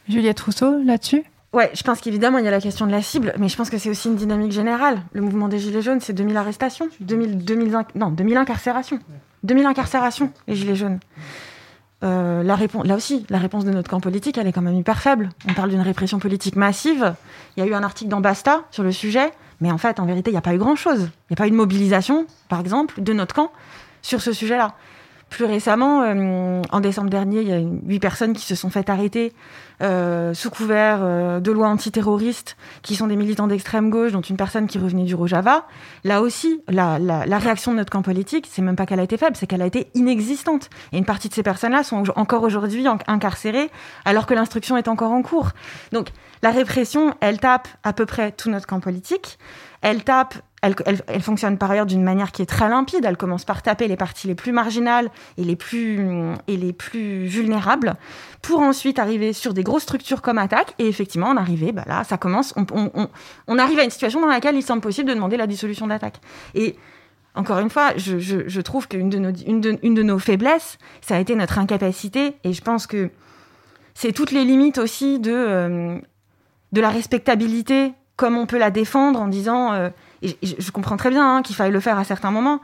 Juliette Rousseau, là-dessus? Ouais, je pense qu'évidemment, il y a la question de la cible, mais je pense que c'est aussi une dynamique générale. Le mouvement des Gilets jaunes, c'est 2000 arrestations, 2000, 2000, inc- non, 2000 incarcérations. 2000 incarcérations, les Gilets jaunes. Euh, la réponse, là aussi, la réponse de notre camp politique, elle est quand même hyper faible. On parle d'une répression politique massive. Il y a eu un article dans Basta sur le sujet, mais en fait, en vérité, il n'y a pas eu grand-chose. Il n'y a pas eu de mobilisation, par exemple, de notre camp sur ce sujet-là. Plus récemment, euh, en décembre dernier, il y a huit personnes qui se sont fait arrêter euh, sous couvert euh, de lois antiterroristes, qui sont des militants d'extrême gauche, dont une personne qui revenait du Rojava. Là aussi, la, la- réaction de notre camp politique, c'est même pas qu'elle a été faible, c'est qu'elle a été inexistante. Et une partie de ces personnes-là sont encore aujourd'hui incarcérées, alors que l'instruction est encore en cours. Donc, la répression, elle tape à peu près tout notre camp politique. Elle tape elle, fonctionne par ailleurs d'une manière qui est très limpide. Elle commence par taper les parties les plus marginales et les plus, vulnérables, pour ensuite arriver sur des grosses structures comme attaque. Et effectivement, on arrive, bah là, ça commence. On, arrive à une situation dans laquelle il semble possible de demander la dissolution d'attaque. Et encore une fois, je, trouve qu'une de, nos, une de, nos faiblesses, ça a été notre incapacité. Et je pense que c'est toutes les limites aussi de, euh, la respectabilité, comme on peut la défendre en disant. euh, je, comprends très bien hein, qu'il faille le faire à certains moments,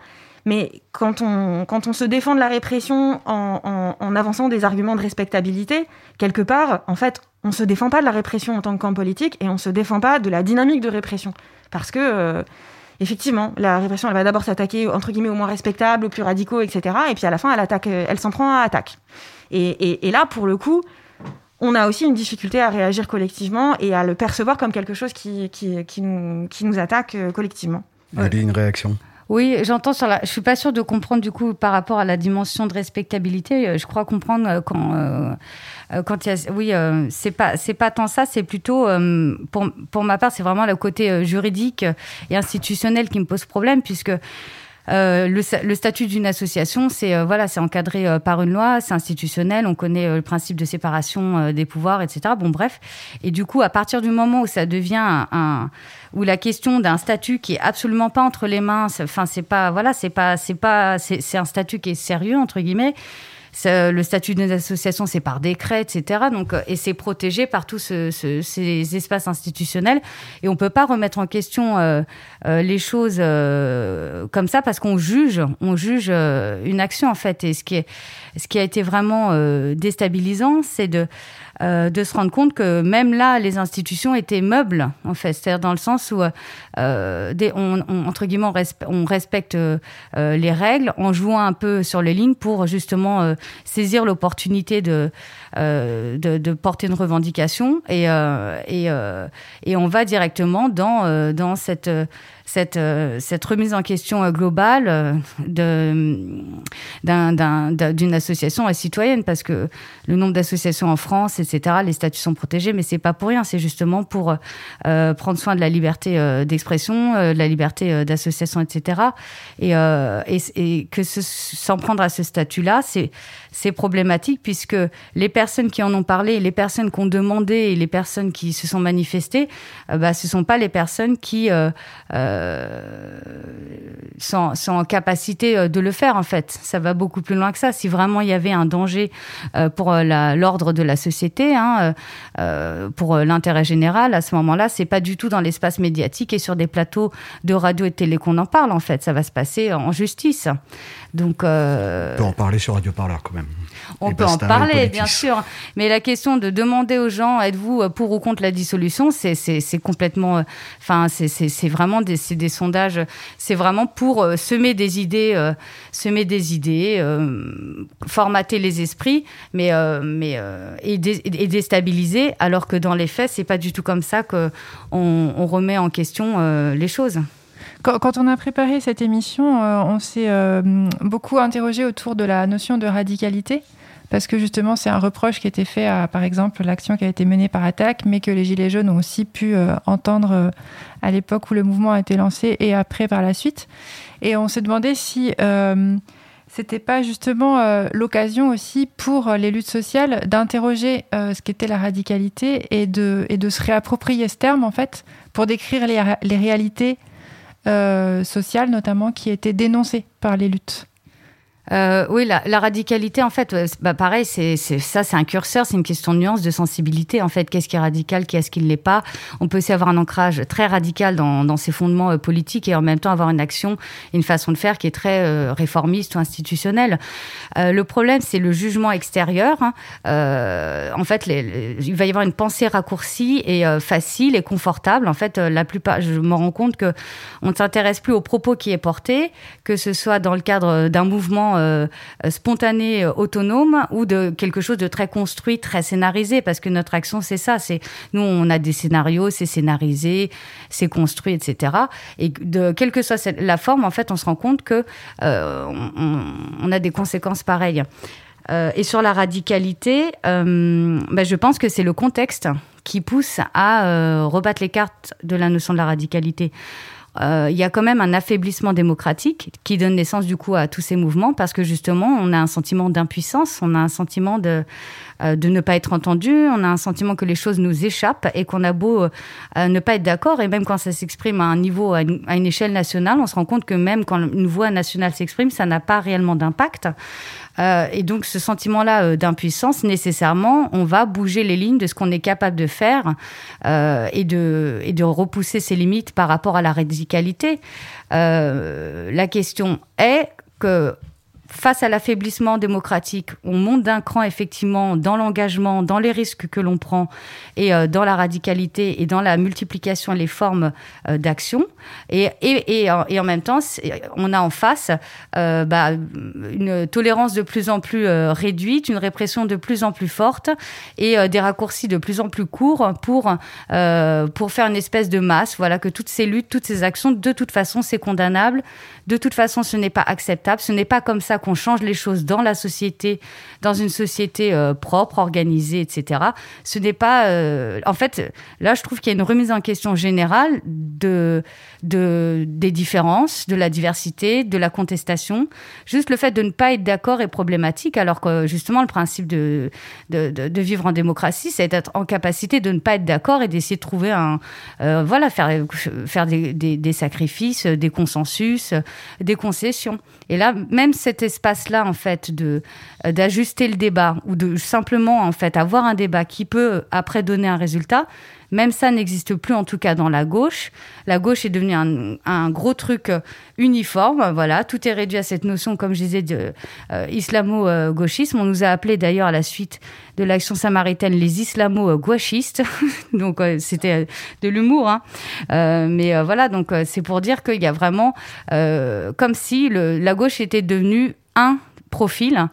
Mais quand on, quand on se défend de la répression en, en, avançant des arguments de respectabilité, quelque part, en fait, on ne se défend pas de la répression en tant que camp politique et on ne se défend pas de la dynamique de répression. Parce que, euh, effectivement, la répression, elle va d'abord s'attaquer, entre guillemets, aux moins respectables, aux plus radicaux, etc. Et puis à la fin, elle, elle s'en prend à attaque. Et, et là, pour le coup, on a aussi une difficulté à réagir collectivement et à le percevoir comme quelque chose qui, qui, qui, nous, qui nous attaque euh, collectivement. Avez une réaction? Oui, j'entends sur la. Je suis pas sûre de comprendre du coup par rapport à la dimension de respectabilité. Euh, je crois comprendre euh, quand euh, quand il y a. Oui, c'est pas c'est pas tant ça. C'est plutôt pour pour ma part, c'est vraiment le côté juridique et institutionnel qui me pose problème puisque. Euh, le, statut d'une association, c'est euh, voilà, c'est encadré euh, par une loi, c'est institutionnel, on connaît le principe de séparation des pouvoirs, etc. Bon, bref. Et du coup, à partir du moment où ça devient un, un où la question d'un statut qui est absolument pas entre les mains, enfin, c'est pas voilà, c'est pas c'est pas c'est un statut qui est sérieux entre guillemets le statut d'une association, c'est par décret, etc. Donc, euh, et c'est protégé par tous ces espaces institutionnels. Et on peut pas remettre en question euh, euh, les choses comme ça parce qu'on juge, on juge une action en fait. Et ce qui est, ce qui a été vraiment déstabilisant, c'est de de se rendre compte que même là, les institutions étaient meubles, en fait. C'est-à-dire dans le sens où, euh, des, on, entre guillemets, on, respecte euh, les règles en jouant un peu sur les lignes pour justement saisir l'opportunité de, de, de, porter une revendication et, et, et on va directement dans, dans cette cette, euh, cette remise en question euh, globale euh, d'une association citoyenne, parce que le nombre d'associations en France, etc., les statuts sont protégés, mais c'est pas pour rien, c'est justement pour prendre soin de la liberté d'expression, de la liberté d'association, etc. Et, que s'en prendre à ce statut-là, c'est problématique puisque les personnes qui en ont parlé, les personnes qui ont demandé et les personnes qui se sont manifestées, bah, ce sont pas les personnes qui sont, sont, en capacité euh, de le faire en fait. Ça va beaucoup plus loin que ça. Si vraiment il y avait un danger euh, pour l'ordre de la société, hein, pour l'intérêt général, à ce moment-là, c'est pas du tout dans l'espace médiatique et sur des plateaux de radio et de télé qu'on en parle en fait. Ça va se passer en justice. Donc, euh... on peut en parler sur Radio Parleur quand même. On peut en parler, bien sûr. Mais la question de demander aux gens, êtes-vous pour ou contre la dissolution, c'est complètement, euh, enfin, c'est vraiment des, des sondages. C'est vraiment pour euh, semer des idées, euh, semer des idées, formater les esprits, mais mais et, et, déstabiliser. Alors que dans les faits, c'est pas du tout comme ça que on remet en question les choses. Quand, on a préparé cette émission, euh, on s'est euh, beaucoup interrogé autour de la notion de radicalité. Parce que justement, c'est un reproche qui été fait à, par exemple, l'action qui a été menée par Attaque, mais que les Gilets jaunes ont aussi pu euh, entendre à l'époque où le mouvement a été lancé et après par la suite. Et on s'est demandé si c'était pas justement l'occasion aussi pour les luttes sociales d'interroger ce qu'était la radicalité et de, se réapproprier ce terme, en fait, pour décrire les, réalités euh, sociale notamment qui était dénoncée par les luttes. Euh, oui, la, radicalité, en fait, bah pareil, c'est ça, c'est un curseur, c'est une question de nuance, de sensibilité. En fait, qu'est-ce qui est radical, qu'est-ce qui ne l'est pas? On peut aussi avoir un ancrage très radical dans, ses fondements euh, politiques et en même temps avoir une action, une façon de faire qui est très euh, réformiste ou institutionnelle. Euh, le problème, c'est le jugement extérieur. Hein. en fait, il va y avoir une pensée raccourcie et facile et confortable. En fait, la plupart, je me rends compte que on ne s'intéresse plus aux propos qui est porté, que ce soit dans le cadre d'un mouvement euh, spontané, euh, autonome, ou de quelque chose de très construit, très scénarisé, parce que notre action, c'est ça. C'est nous, on a des scénarios, c'est scénarisé, c'est construit, etc. Et de quelle que soit la forme, en fait, on se rend compte que euh, on, a des conséquences pareilles. et sur la radicalité, ben, je pense que c'est le contexte qui pousse à rebattre les cartes de la notion de la radicalité. Euh, il y a quand même un affaiblissement démocratique qui donne naissance du coup à tous ces mouvements parce que justement on a un sentiment d'impuissance, on a un sentiment de euh, de ne pas être entendu, on a un sentiment que les choses nous échappent et qu'on a beau euh, ne pas être d'accord et même quand ça s'exprime à un niveau à une, échelle nationale, on se rend compte que même quand une voix nationale s'exprime, ça n'a pas réellement d'impact. Euh, et donc ce sentiment-là euh, d'impuissance, nécessairement, on va bouger les lignes de ce qu'on est capable de faire euh, et, de, et de repousser ses limites par rapport à la radicalité. La question est que face à l'affaiblissement démocratique, on monte d'un cran effectivement dans l'engagement, dans les risques que l'on prend et euh, dans la radicalité et dans la multiplication des formes euh, d'action. Et, et, et, en, même temps, on a en face euh, bah, une tolérance de plus en plus réduite, une répression de plus en plus forte et des raccourcis de plus en plus courts pour, pour faire une espèce de masse. Voilà que toutes ces luttes, toutes ces actions, de toute façon, c'est condamnable. De toute façon, ce n'est pas acceptable. Ce n'est pas comme ça qu'on change les choses dans la société, dans une société euh, propre, organisée, etc. Ce n'est pas. Euh, en fait, là, je trouve qu'il y a une remise en question générale de, de, des différences, de la diversité, de la contestation. Juste le fait de ne pas être d'accord est problématique, alors que justement, le principe de, vivre en démocratie, c'est d'être en capacité de ne pas être d'accord et d'essayer de trouver un. Euh, voilà, faire, faire des, des, sacrifices, des consensus, des concessions. Et là, même cet espace-là, en fait, de d'ajuster le débat ou de simplement, en fait, avoir un débat qui peut après donner un résultat, même ça n'existe plus, en tout cas dans la gauche. La gauche est devenue un, un, gros truc uniforme. Voilà, tout est réduit à cette notion, comme je disais, de euh. On nous a appelé d'ailleurs à la suite de l'action samaritaine les islamo-gauchistes. donc euh, c'était de l'humour, hein. euh, mais voilà. Donc c'est pour dire qu'il y a vraiment comme si le, la gauche était devenue un profil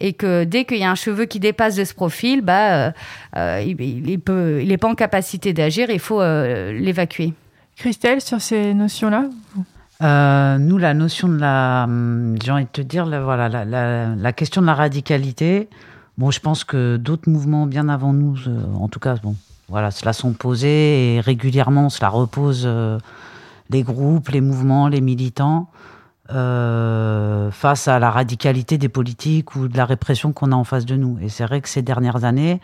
et que dès qu'il y a un cheveu qui dépasse de ce profil, bah, euh, il, il, n'est pas en capacité d'agir, il faut euh, l'évacuer. Christelle, sur ces notions-là euh, nous, la notion de la, j'ai envie de te dire, la, voilà, la, la, la, question de la radicalité. Bon, je pense que d'autres mouvements bien avant nous, en tout cas, bon, voilà, cela sont posés et régulièrement, cela repose les groupes, les mouvements, les militants. Euh, face à la radicalité des politiques ou de la répression qu'on a en face de nous. Et c'est vrai que ces dernières années,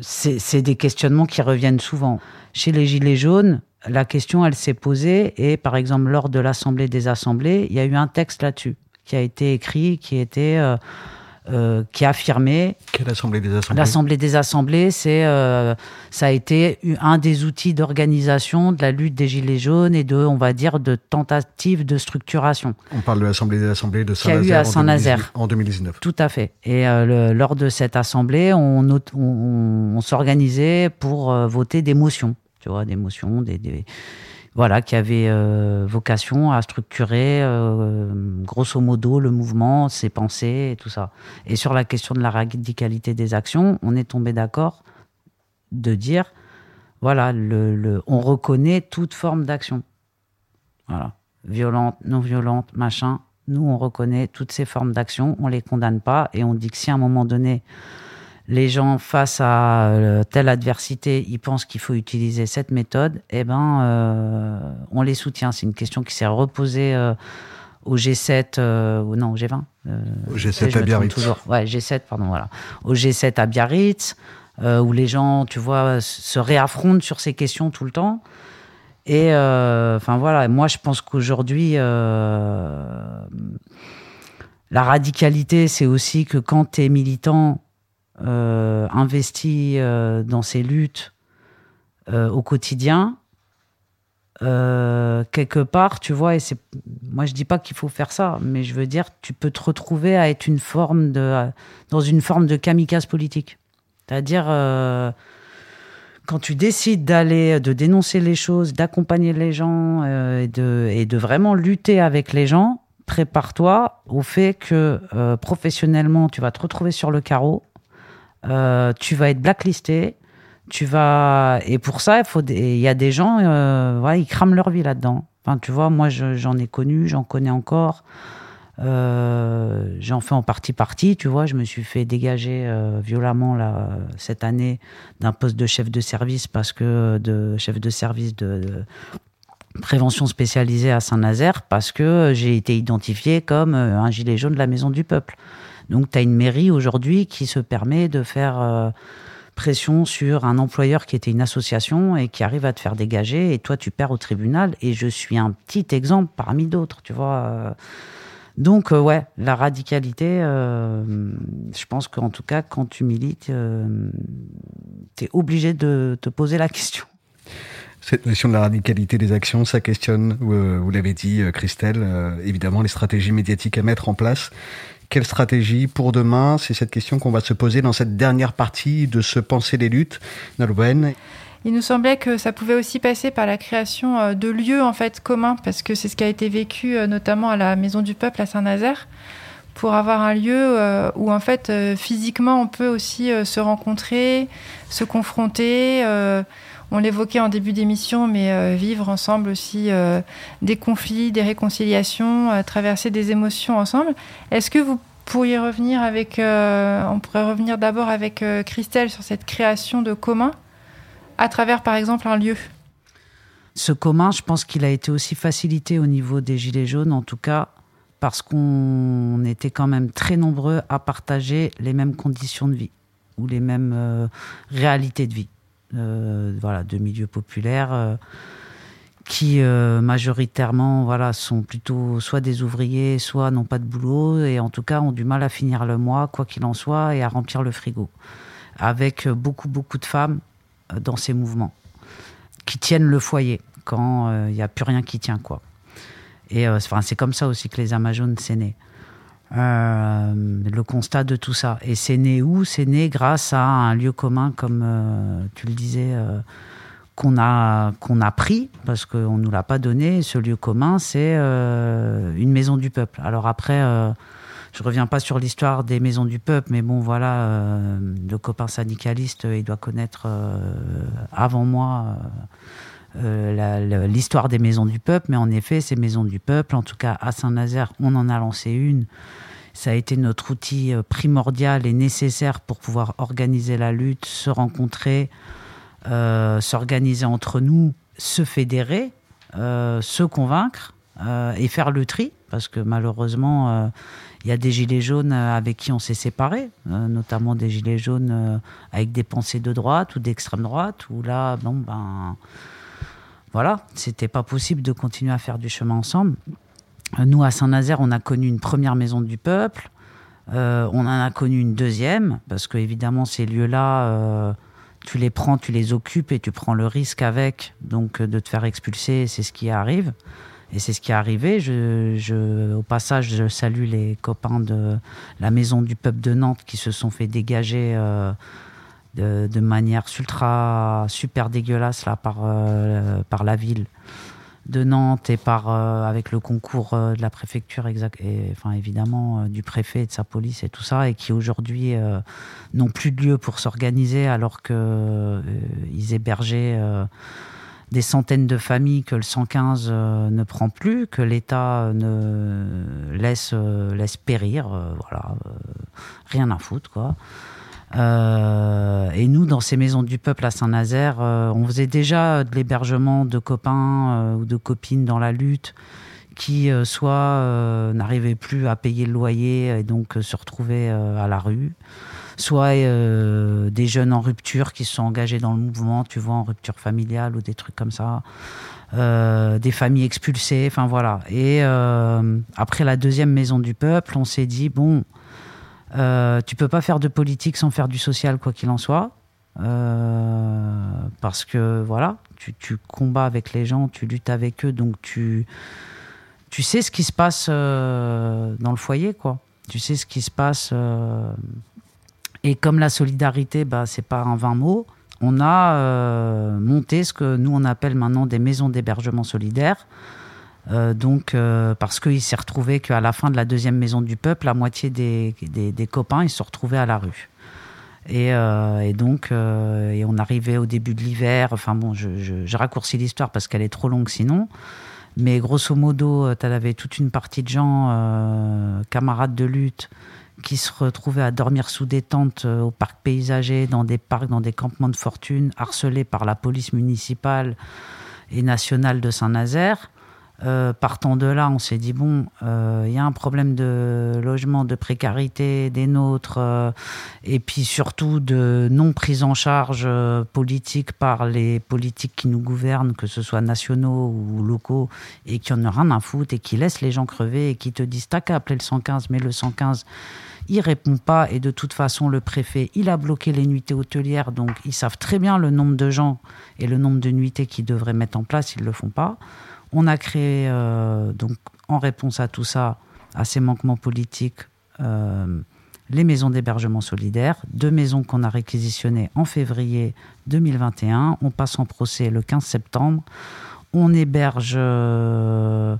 c'est des questionnements qui reviennent souvent. Chez les Gilets jaunes, la question, elle s'est posée, et par exemple, lors de l'Assemblée des Assemblées, il y a eu un texte là-dessus qui a été écrit, qui était... Euh, euh, qui a affirmé. Quelle Assemblée des Assemblées? L'Assemblée des Assemblées, c'est euh, ça a été un des outils d'organisation de la lutte des Gilets jaunes et de, on va dire, de tentative de structuration. On parle de l'Assemblée des Assemblées de Saint-Nazaire. Qui a eu à Saint-Nazaire. En 2019. Tout à fait. Et euh, le, lors de cette Assemblée, on, on, on, on s'organisait pour euh, voter des motions. Tu vois, des motions, des, des voilà, qui avait euh, vocation à structurer euh, grosso modo le mouvement, ses pensées et tout ça. Et sur la question de la radicalité des actions, on est tombé d'accord de dire, voilà, le, le, on reconnaît toute forme d'action. Voilà, violente, non violente, machin. Nous, on reconnaît toutes ces formes d'action, on les condamne pas et on dit que si à un moment donné, les gens face à euh, telle adversité, ils pensent qu'il faut utiliser cette méthode, eh ben, euh, on les soutient. C'est une question qui s'est reposée euh, au G7, euh, ou non, au G20. au G7 à Biarritz. Toujours. Ouais, G7, pardon, voilà. Au G7 à Biarritz, où les gens, tu vois, se réaffrontent sur ces questions tout le temps. Et enfin voilà, moi je pense qu'aujourd'hui, la radicalité, c'est aussi que quand tu es militant, investi euh, dans ces luttes euh, au quotidien, quelque part, tu vois, et c'est, moi je dis pas qu'il faut faire ça, mais je veux dire, tu peux te retrouver à être une forme de, dans une forme de kamikaze politique. C'est-à-dire, quand tu décides d'aller, de dénoncer les choses, d'accompagner les gens et, de, et de vraiment lutter avec les gens, prépare-toi au fait que professionnellement, tu vas te retrouver sur le carreau euh, tu vas être blacklisté. Tu vas et pour ça, il faut il y a des gens, euh, ils crament leur vie là-dedans. Enfin, tu vois, moi, j'en ai connu, j'en connais encore. Euh, j'en fais en partie partie, tu vois. Je me suis fait dégager violemment cette année d'un poste de chef de service parce que de chef de service de prévention spécialisée à Saint-Nazaire parce que j'ai été identifié comme un gilet jaune de la maison du peuple. Donc, tu as une mairie aujourd'hui qui se permet de faire euh, pression sur un employeur qui était une association et qui arrive à te faire dégager. Et toi, tu perds au tribunal. Et je suis un petit exemple parmi d'autres, tu vois. Donc, euh, ouais, la radicalité, euh, je pense qu'en tout cas, quand tu milites, euh, tu es obligé de te poser la question. Cette notion de la radicalité des actions, ça questionne, euh, vous l'avez dit, euh, Christelle, euh, évidemment les stratégies médiatiques à mettre en place. Quelle stratégie pour demain? C'est cette question qu'on va se poser dans cette dernière partie de ce Penser les luttes. Nolwenn Il nous semblait que ça pouvait aussi passer par la création euh, de lieux en fait communs, parce que c'est ce qui a été vécu euh, notamment à la Maison du Peuple à Saint-Nazaire, pour avoir un lieu euh, où en fait physiquement on peut aussi se rencontrer, se confronter. On l'évoquait en début d'émission, mais euh, vivre ensemble aussi euh, des conflits, des réconciliations, euh, traverser des émotions ensemble. Est-ce que vous pourriez revenir avec, on pourrait revenir d'abord avec Christelle sur cette création de commun à travers par exemple un lieu? Ce commun, je pense qu'il a été aussi facilité au niveau des Gilets jaunes, en tout cas parce qu'on était quand même très nombreux à partager les mêmes conditions de vie ou les mêmes réalités de vie. Euh, voilà, de milieux populaires euh, qui euh, majoritairement voilà, sont plutôt soit des ouvriers, soit n'ont pas de boulot et en tout cas ont du mal à finir le mois, quoi qu'il en soit, et à remplir le frigo. Avec beaucoup, beaucoup de femmes dans ces mouvements qui tiennent le foyer quand il n'y a plus rien qui tient. quoi. Et c'est comme ça aussi que les Amazones, c'est né. Euh, le constat de tout ça. Et c'est né où? C'est né grâce à un lieu commun, comme euh, tu le disais, euh, qu'on a, qu'on a pris, parce qu'on ne nous l'a pas donné. Ce lieu commun, c'est une maison du peuple. Alors après, je reviens pas sur l'histoire des maisons du peuple, mais bon, voilà, le copain syndicaliste, il doit connaître avant moi. Euh, l'histoire des maisons du peuple, mais en effet, ces maisons du peuple, en tout cas à Saint-Nazaire, on en a lancé une. Ça a été notre outil euh, primordial et nécessaire pour pouvoir organiser la lutte, se rencontrer, euh, s'organiser entre nous, se fédérer, se convaincre et faire le tri, parce que malheureusement, il y a des gilets jaunes avec qui on s'est séparés, notamment des gilets jaunes avec des pensées de droite ou d'extrême droite, où là, bon, ben voilà, c'était pas possible de continuer à faire du chemin ensemble. Euh, Nous, à Saint-Nazaire, on a connu une première maison du peuple. Euh, on en a connu une deuxième, parce que évidemment, ces lieux-là, euh, tu les prends, tu les occupes et tu prends le risque avec, donc de te faire expulser, c'est ce qui arrive. Et c'est ce qui est arrivé. Au passage, je salue les copains de la Maison du Peuple de Nantes qui se sont fait dégager de, manière ultra super dégueulasse là, par, euh, par la ville de Nantes et par, euh, avec le concours euh, de la préfecture, exact, et, enfin, évidemment, du préfet et de sa police et tout ça, et qui aujourd'hui n'ont plus de lieu pour s'organiser alors qu'ils hébergeaient euh, des centaines de familles que le 115 euh, ne prend plus, que l'État ne laisse, laisse périr. voilà, rien à foutre, quoi. Euh, et nous, dans ces maisons du peuple à Saint-Nazaire, euh, on faisait déjà de l'hébergement de copains euh, ou de copines dans la lutte qui soit n'arrivaient plus à payer le loyer et donc se retrouvaient à la rue, soit des jeunes en rupture qui se sont engagés dans le mouvement, tu vois, en rupture familiale ou des trucs comme ça. Des familles expulsées, enfin voilà. Et après la deuxième maison du peuple, on s'est dit bon, euh, tu peux pas faire de politique sans faire du social, quoi qu'il en soit. Euh, parce que voilà, tu, tu combats avec les gens, tu luttes avec eux, donc tu, tu sais ce qui se passe euh, dans le foyer, quoi. Tu sais ce qui se passe. euh, et comme la solidarité, bah, c'est pas un vain mot, on a monté ce que nous on appelle maintenant des maisons d'hébergement solidaire. Euh, donc, euh, parce qu'il s'est retrouvé qu'à la fin de la deuxième maison du peuple, la moitié des, copains, ils se retrouvaient à la rue. Et, euh, donc, et on arrivait au début de l'hiver. Enfin bon, je, je, raccourcis l'histoire parce qu'elle est trop longue sinon. Mais grosso modo, tu avais toute une partie de gens, camarades de lutte, qui se retrouvaient à dormir sous des tentes au parc paysager, dans des parcs, dans des campements de fortune, harcelés par la police municipale et nationale de Saint-Nazaire. Euh, partant de là, on s'est dit bon, euh, il y a un problème de logement, de précarité des nôtres, euh, et puis surtout de non prise en charge euh, politique par les politiques qui nous gouvernent, que ce soit nationaux ou locaux, et qui en ont rien à foutre et qui laissent les gens crever et qui te disent t'as qu'à appeler le 115, mais le 115 il répond pas et de toute façon le préfet il a bloqué les nuitées hôtelières donc ils savent très bien le nombre de gens et le nombre de nuitées qu'ils devraient mettre en place ils le font pas on a créé euh, donc en réponse à tout ça à ces manquements politiques euh, les maisons d'hébergement solidaire deux maisons qu'on a réquisitionnées en février 2021 on passe en procès le 15 septembre. On héberge euh,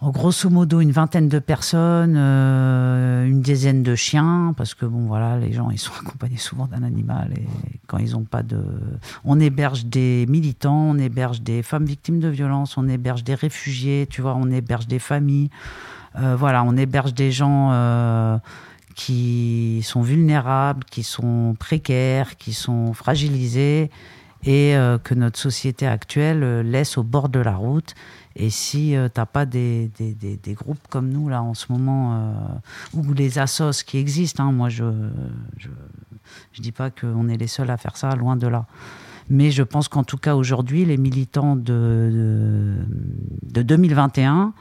en grosso modo une vingtaine de personnes, euh, une dizaine de chiens, parce que bon voilà, les gens ils sont accompagnés souvent d'un animal et quand ils n'ont pas de, on héberge des militants, on héberge des femmes victimes de violences, on héberge des réfugiés, tu vois, on héberge des familles, Euh, voilà, on héberge des gens euh, qui sont vulnérables, qui sont précaires, qui sont fragilisés et que notre société actuelle laisse au bord de la route. Et si euh, t'as pas des, des, des, groupes comme nous là en ce moment, euh, ou les assos qui existent, hein, moi je, je dis pas qu'on est les seuls à faire ça, loin de là. Mais je pense qu'en tout cas aujourd'hui, les militants de, de, de 2021,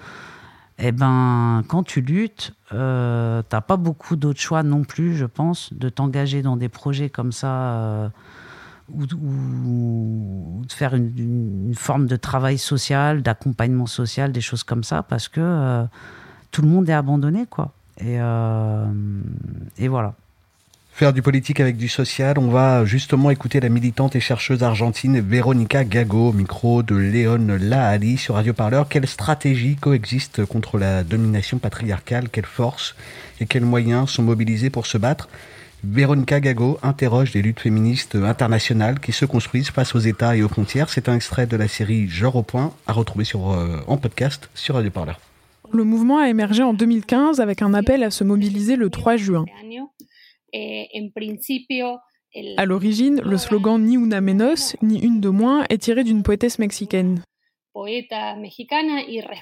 eh ben, quand tu luttes, euh, t'as pas beaucoup d'autres choix non plus, je pense, de t'engager dans des projets comme ça. euh, ou, ou- ou de faire une, forme de travail social, d'accompagnement social, des choses comme ça, parce que euh, tout le monde est abandonné, quoi. Et, euh, et voilà. Faire du politique avec du social, on va justement écouter la militante et chercheuse argentine Veronica Gago, micro de Léon Lahali sur Radio Parleur. Quelles stratégies coexistent contre la domination patriarcale? Quelles forces et quels moyens sont mobilisés pour se battre? Véronica Gago interroge des luttes féministes internationales qui se construisent face aux États et aux frontières. C'est un extrait de la série Genre au point à retrouver sur, euh, en podcast sur Radio Parleur. Le mouvement a émergé en 2015 avec un appel à se mobiliser le 3 juin. À l'origine, le slogan Ni una menos, ni une de moins est tiré d'une poétesse mexicaine.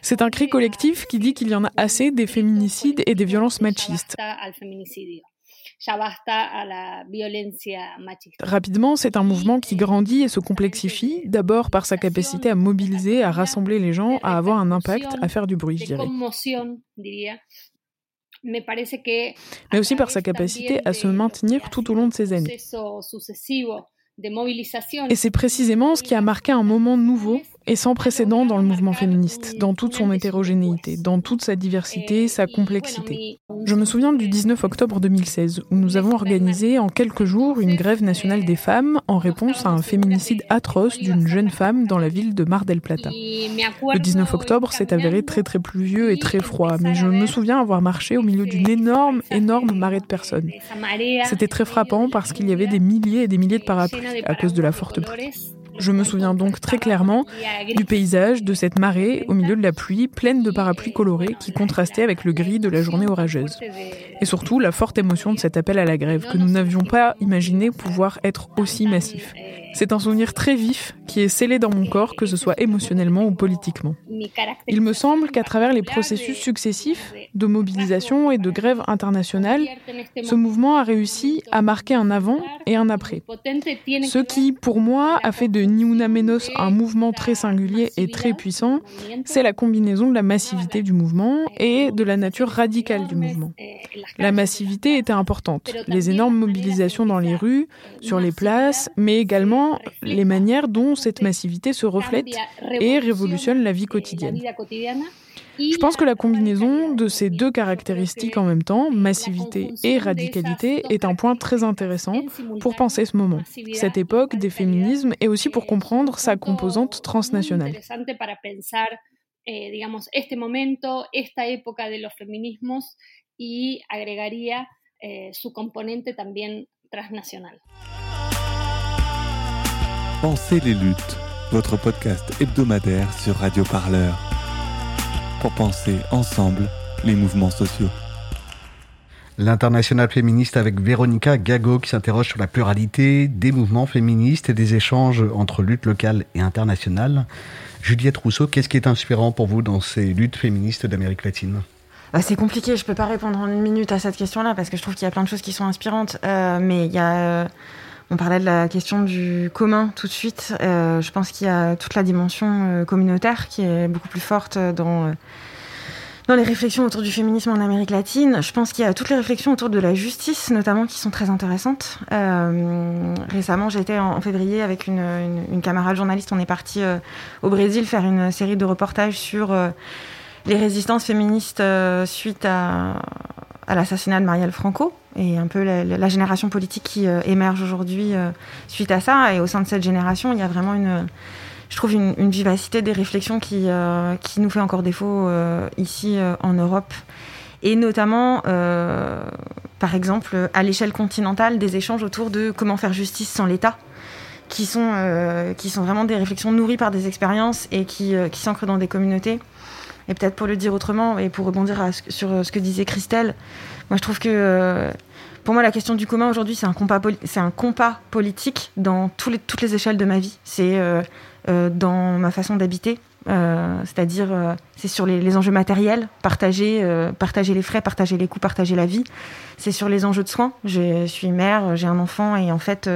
C'est un cri collectif qui dit qu'il y en a assez des féminicides et des violences machistes. Rapidement, c'est un mouvement qui grandit et se complexifie, d'abord par sa capacité à mobiliser, à rassembler les gens, à avoir un impact, à faire du bruit, je dirais. Mais aussi par sa capacité à se maintenir tout au long de ces années. Et c'est précisément ce qui a marqué un moment nouveau et sans précédent dans le mouvement féministe, dans toute son hétérogénéité, dans toute sa diversité, sa complexité. Je me souviens du 19 octobre 2016, où nous avons organisé en quelques jours une grève nationale des femmes en réponse à un féminicide atroce d'une jeune femme dans la ville de Mar del Plata. Le 19 octobre s'est avéré très très pluvieux et très froid, mais je me souviens avoir marché au milieu d'une énorme, énorme marée de personnes. C'était très frappant parce qu'il y avait des milliers et des milliers de parapluies à cause de la forte pluie. Je me souviens donc très clairement du paysage, de cette marée au milieu de la pluie, pleine de parapluies colorés qui contrastaient avec le gris de la journée orageuse. Et surtout la forte émotion de cet appel à la grève, que nous n'avions pas imaginé pouvoir être aussi massif. C'est un souvenir très vif qui est scellé dans mon corps, que ce soit émotionnellement ou politiquement. Il me semble qu'à travers les processus successifs de mobilisation et de grève internationale, ce mouvement a réussi à marquer un avant et un après. Ce qui, pour moi, a fait de Ni Una Menos un mouvement très singulier et très puissant, c'est la combinaison de la massivité du mouvement et de la nature radicale du mouvement. La massivité était importante, les énormes mobilisations dans les rues, sur les places, mais également les manières dont cette massivité se reflète et révolutionne la vie quotidienne. Je pense que la combinaison de ces deux caractéristiques en même temps, massivité et radicalité, est un point très intéressant pour penser ce moment, cette époque des féminismes et aussi pour comprendre sa composante transnationale. eh, digamos, este momento, esta época de los feminismos y agregaría eh, su componente también transnacional. Pensez les luttes, votre podcast hebdomadaire sur Radio Parleur. Pour penser ensemble les mouvements sociaux. L'international féministe avec Véronica Gago qui s'interroge sur la pluralité des mouvements féministes et des échanges entre lutte locale et internationale. Juliette Rousseau, qu'est-ce qui est inspirant pour vous dans ces luttes féministes d'Amérique latine? Bah, c'est compliqué, je peux pas répondre en une minute à cette question-là parce que je trouve qu'il y a plein de choses qui sont inspirantes. Euh, mais il y a, euh, on parlait de la question du commun tout de suite. Euh, je pense qu'il y a toute la dimension communautaire qui est beaucoup plus forte dans dans les réflexions autour du féminisme en Amérique latine. Je pense qu'il y a toutes les réflexions autour de la justice, notamment, qui sont très intéressantes. récemment, j'étais en, en, février avec une, camarade journaliste. On est parti au Brésil faire une série de reportages sur les résistances féministes euh, suite à, à l'assassinat de Marielle Franco et un peu la, génération politique qui euh, émerge aujourd'hui euh, suite à ça. Et au sein de cette génération, il y a vraiment une, je trouve une, vivacité des réflexions qui, qui nous fait encore défaut ici en Europe. Et notamment, par exemple, à l'échelle continentale, des échanges autour de comment faire justice sans l'État qui sont, qui sont vraiment des réflexions nourries par des expériences et qui, qui s'ancrent dans des communautés. Et peut-être pour le dire autrement, et pour rebondir sur euh, ce que disait Christelle, moi je trouve que euh, pour moi la question du commun aujourd'hui c'est un compas, politique dans toutes les échelles de ma vie. C'est euh, euh, dans ma façon d'habiter, euh, c'est-à-dire c'est sur les, les, enjeux matériels, partager, partager les frais, partager les coûts, partager la vie. C'est sur les enjeux de soins. Je suis mère, j'ai un enfant et en fait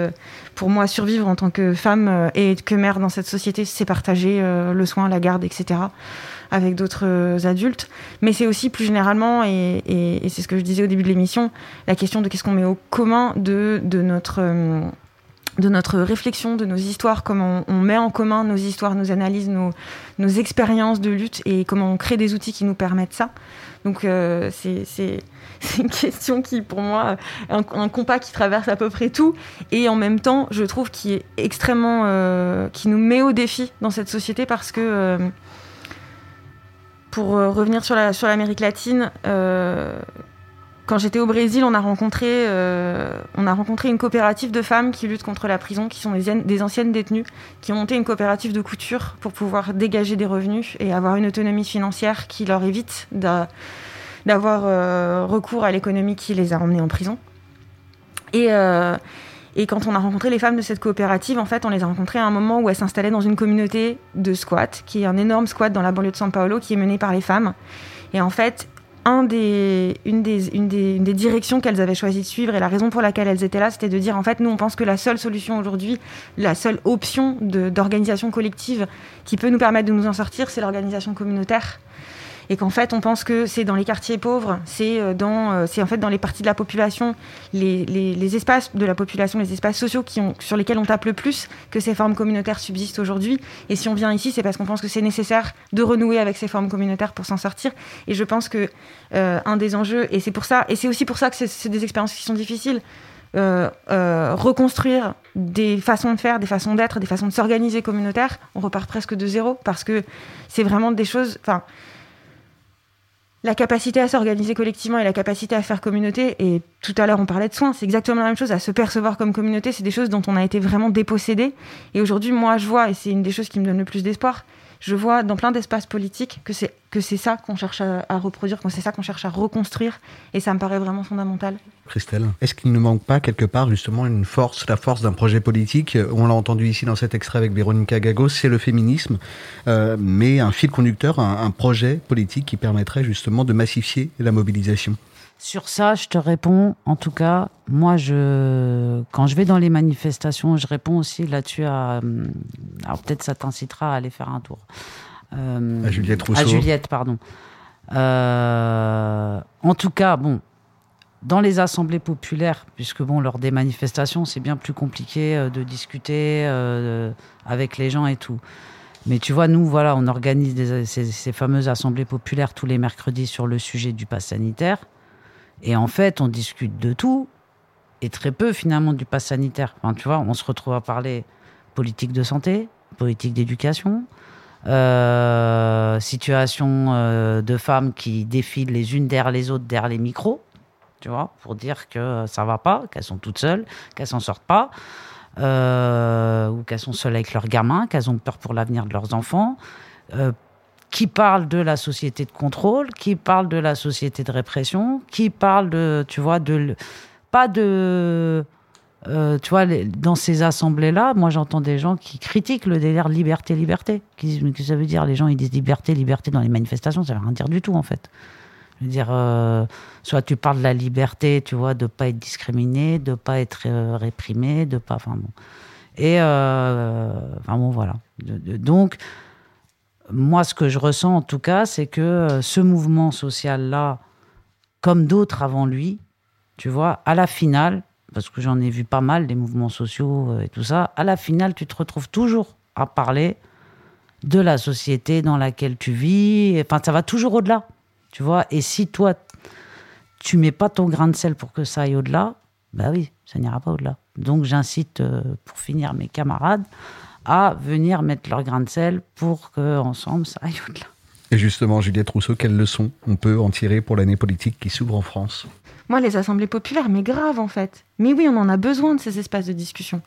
pour moi survivre en tant que femme et que mère dans cette société, c'est partager le soin, la garde, etc avec d'autres euh, adultes. Mais c'est aussi plus généralement, et, c'est ce que je disais au début de l'émission, la question de qu'est-ce qu'on met au commun de, notre... Euh, de notre réflexion, de nos histoires, comment on, met en commun nos histoires, nos analyses, nos, expériences de lutte et comment on crée des outils qui nous permettent ça. Donc euh, c'est une question qui, pour moi, un, un, compas qui traverse à peu près tout et en même temps, je trouve qui est extrêmement, qui nous met au défi dans cette société parce que pour euh, revenir sur la sur l'Amérique latine, euh, quand j'étais au Brésil, on a rencontré euh, on a rencontré une coopérative de femmes qui luttent contre la prison, qui sont des, anciennes détenues, qui ont monté une coopérative de couture pour pouvoir dégager des revenus et avoir une autonomie financière qui leur évite d'avoir recours à l'économie qui les a emmenées en prison. Et et quand on a rencontré les femmes de cette coopérative, en fait, on les a rencontrées à un moment où elles s'installaient dans une communauté de squat, qui est un énorme squat dans la banlieue de São Paulo, qui est mené par les femmes. Et en fait, une, des, une des directions qu'elles avaient choisi de suivre et la raison pour laquelle elles étaient là, c'était de dire en fait, nous, on pense que la seule solution aujourd'hui, la seule option d'organisation collective qui peut nous permettre de nous en sortir, c'est l'organisation communautaire et qu'en fait on pense que c'est dans les quartiers pauvres, c'est euh, dans, euh, c'est en fait dans les parties de la population, les, les, espaces de la population, les espaces sociaux qui ont, sur lesquels on tape le plus que ces formes communautaires subsistent aujourd'hui. Et si on vient ici, c'est parce qu'on pense que c'est nécessaire de renouer avec ces formes communautaires pour s'en sortir. Et je pense que euh, un des enjeux, et c'est pour ça, et c'est aussi pour ça que c'est des expériences qui sont difficiles. Reconstruire des façons de faire, des façons d'être, des façons de s'organiser communautaires, on repart presque de zéro parce que c'est vraiment des choses. Enfin, la capacité à s'organiser collectivement et la capacité à faire communauté, et tout à l'heure on parlait de soins, c'est exactement la même chose, à se percevoir comme communauté, c'est des choses dont on a été vraiment dépossédé. Et aujourd'hui, moi je vois, et c'est une des choses qui me donne le plus d'espoir, je vois dans plein d'espaces politiques que c'est que c'est ça qu'on cherche à, reproduire, que c'est ça qu'on cherche à reconstruire, et ça me paraît vraiment fondamental. Christelle, est-ce qu'il ne manque pas quelque part justement une force, la force d'un projet politique? On l'a entendu ici dans cet extrait avec Véronica Gago, c'est le féminisme, euh, mais un fil conducteur, un projet politique qui permettrait justement de massifier la mobilisation. Sur ça, je te réponds. En tout cas, moi, je, quand je vais dans les manifestations, je réponds aussi là-dessus à. Alors peut-être ça t'incitera à aller faire un tour. Euh, à Juliette Rousseau. À Juliette, pardon. Euh, en tout cas, bon, dans les assemblées populaires, puisque bon, lors des manifestations, c'est bien plus compliqué euh, de discuter euh, avec les gens et tout. Mais tu vois, nous, voilà, on organise des, ces, ces fameuses assemblées populaires tous les mercredis sur le sujet du pass sanitaire. Et en fait, on discute de tout et très peu finalement du pass sanitaire. Enfin, tu vois, on se retrouve à parler politique de santé, politique d'éducation, euh, situation euh, de femmes qui défilent les unes derrière les autres derrière les micros, tu vois, pour dire que ça va pas, qu'elles sont toutes seules, qu'elles s'en sortent pas, euh, ou qu'elles sont seules avec leurs gamins, qu'elles ont peur pour l'avenir de leurs enfants. Qui parle de la société de contrôle, qui parle de la société de répression, qui parle de, tu vois, de pas de, euh, tu vois, dans ces assemblées-là, moi j'entends des gens qui critiquent le délire liberté, liberté. Qui que ça veut dire Les gens ils disent liberté, liberté dans les manifestations, ça veut rien dire du tout en fait. Je veux dire, euh, soit tu parles de la liberté, tu vois, de pas être discriminé, de pas être euh, réprimé, de pas, enfin bon. Et enfin bon, voilà. Donc, moi, ce que je ressens en tout cas, c'est que euh, ce mouvement social-là, comme d'autres avant lui, tu vois, à la finale, parce que j'en ai vu pas mal des mouvements sociaux euh, et tout ça, à la finale, tu te retrouves toujours à parler de la société dans laquelle tu vis. Enfin, ça va toujours au-delà, tu vois. Et si toi, tu mets pas ton grain de sel pour que ça aille au-delà, bah oui, ça n'ira pas au-delà. Donc, j'incite, euh, pour finir, mes camarades à venir mettre leur grain de sel pour que ensemble ça aille au-delà. Et justement, Juliette Rousseau, quelles leçons on peut en tirer pour l'année politique qui s'ouvre en France? Moi, les assemblées populaires, mais grave en fait. Mais oui, on en a besoin de ces espaces de discussion.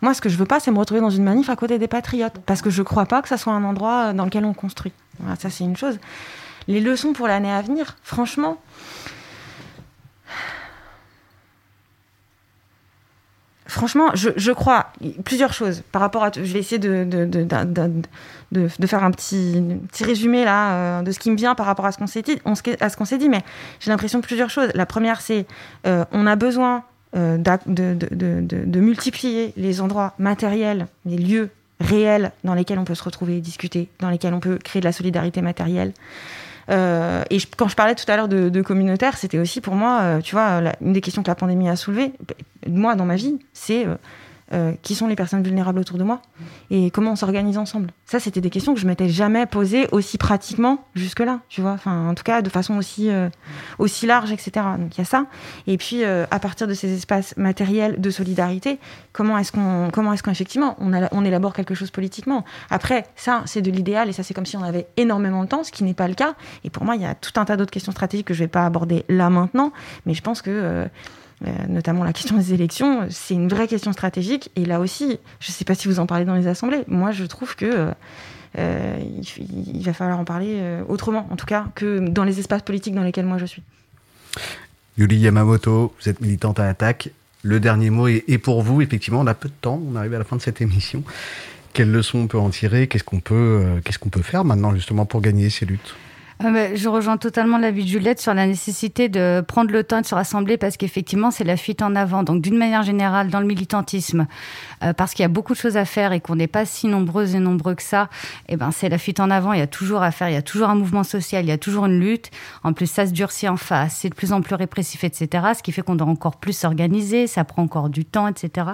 Moi, ce que je veux pas, c'est me retrouver dans une manif à côté des patriotes, parce que je crois pas que ça soit un endroit dans lequel on construit. Voilà, ça, c'est une chose. Les leçons pour l'année à venir, franchement. Franchement, je, crois plusieurs choses par rapport à. Je vais essayer de, de, faire un petit, résumé là euh, de ce qui me vient par rapport à ce qu'on s'est dit, mais j'ai l'impression de plusieurs choses. La première, c'est euh, on a besoin euh, de, multiplier les endroits matériels, les lieux réels dans lesquels on peut se retrouver et discuter, dans lesquels on peut créer de la solidarité matérielle. Euh, et quand je parlais tout à l'heure de, communautaire, c'était aussi pour moi, euh, tu vois, une des questions que la pandémie a soulevées, moi dans ma vie, c'est euh, qui sont les personnes vulnérables autour de moi et comment on s'organise ensemble. Ça, c'était des questions que je m'étais jamais posées aussi pratiquement jusque-là, tu vois. Enfin, en tout cas, de façon aussi, euh, aussi large, etc. Donc il y a ça. Et puis, euh, à partir de ces espaces matériels de solidarité, comment est-ce qu'on, est-ce qu'effectivement on, on élabore quelque chose politiquement? Après, ça, c'est de l'idéal et ça, c'est comme si on avait énormément de temps, ce qui n'est pas le cas. Et pour moi, il y a tout un tas d'autres questions stratégiques que je vais pas aborder là maintenant, mais je pense que notamment la question des élections, c'est une vraie question stratégique. Et là aussi, je ne sais pas si vous en parlez dans les assemblées, moi je trouve que euh, euh, va falloir en parler euh, autrement, en tout cas, que dans les espaces politiques dans lesquels moi je suis. Yuli Yamamoto, vous êtes militante à Attaque. Le dernier mot est, pour vous. Effectivement, on a peu de temps. On arrive à la fin de cette émission. Quelles leçons on peut en tirer? Euh, qu'est-ce qu'on peut faire maintenant justement pour gagner ces luttes? Ah bah, je rejoins totalement l'avis de Juliette sur la nécessité de prendre le temps de se rassembler parce qu'effectivement, c'est la fuite en avant. Donc, d'une manière générale, dans le militantisme, euh, parce qu'il y a beaucoup de choses à faire et qu'on n'est pas si nombreuses et nombreux que ça, eh ben, c'est la fuite en avant. Il y a toujours à faire, il y a toujours un mouvement social, il y a toujours une lutte. En plus, ça se durcit en face, c'est de plus en plus répressif, etc. Ce qui fait qu'on doit encore plus s'organiser, ça prend encore du temps, etc.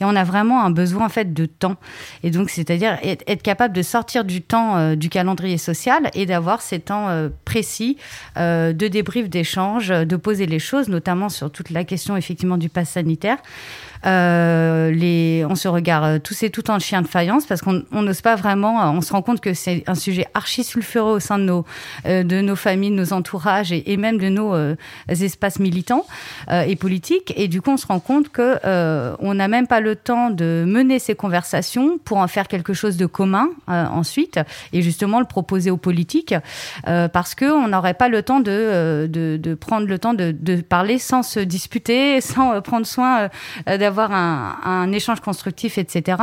Et on a vraiment un besoin en fait de temps. Et donc, c'est-à-dire être, capable de sortir du temps euh, du calendrier social et d'avoir ces temps euh, précis euh, de débrief, d'échange, de poser les choses, notamment sur toute la question effectivement du pass sanitaire. Euh, les, on se regarde tous et toutes en chien de faïence parce qu'on on n'ose pas vraiment. On se rend compte que c'est un sujet archi sulfureux au sein de nos, euh, de nos familles, de nos entourages et, même de nos euh, espaces militants et politiques. Et du coup, on se rend compte que on n'a même pas le temps de mener ces conversations pour en faire quelque chose de commun ensuite et justement le proposer aux politiques parce que on n'aurait pas le temps de, de, de prendre le temps de, de parler sans se disputer, sans prendre soin euh, d'avoir un, un échange constructif, etc.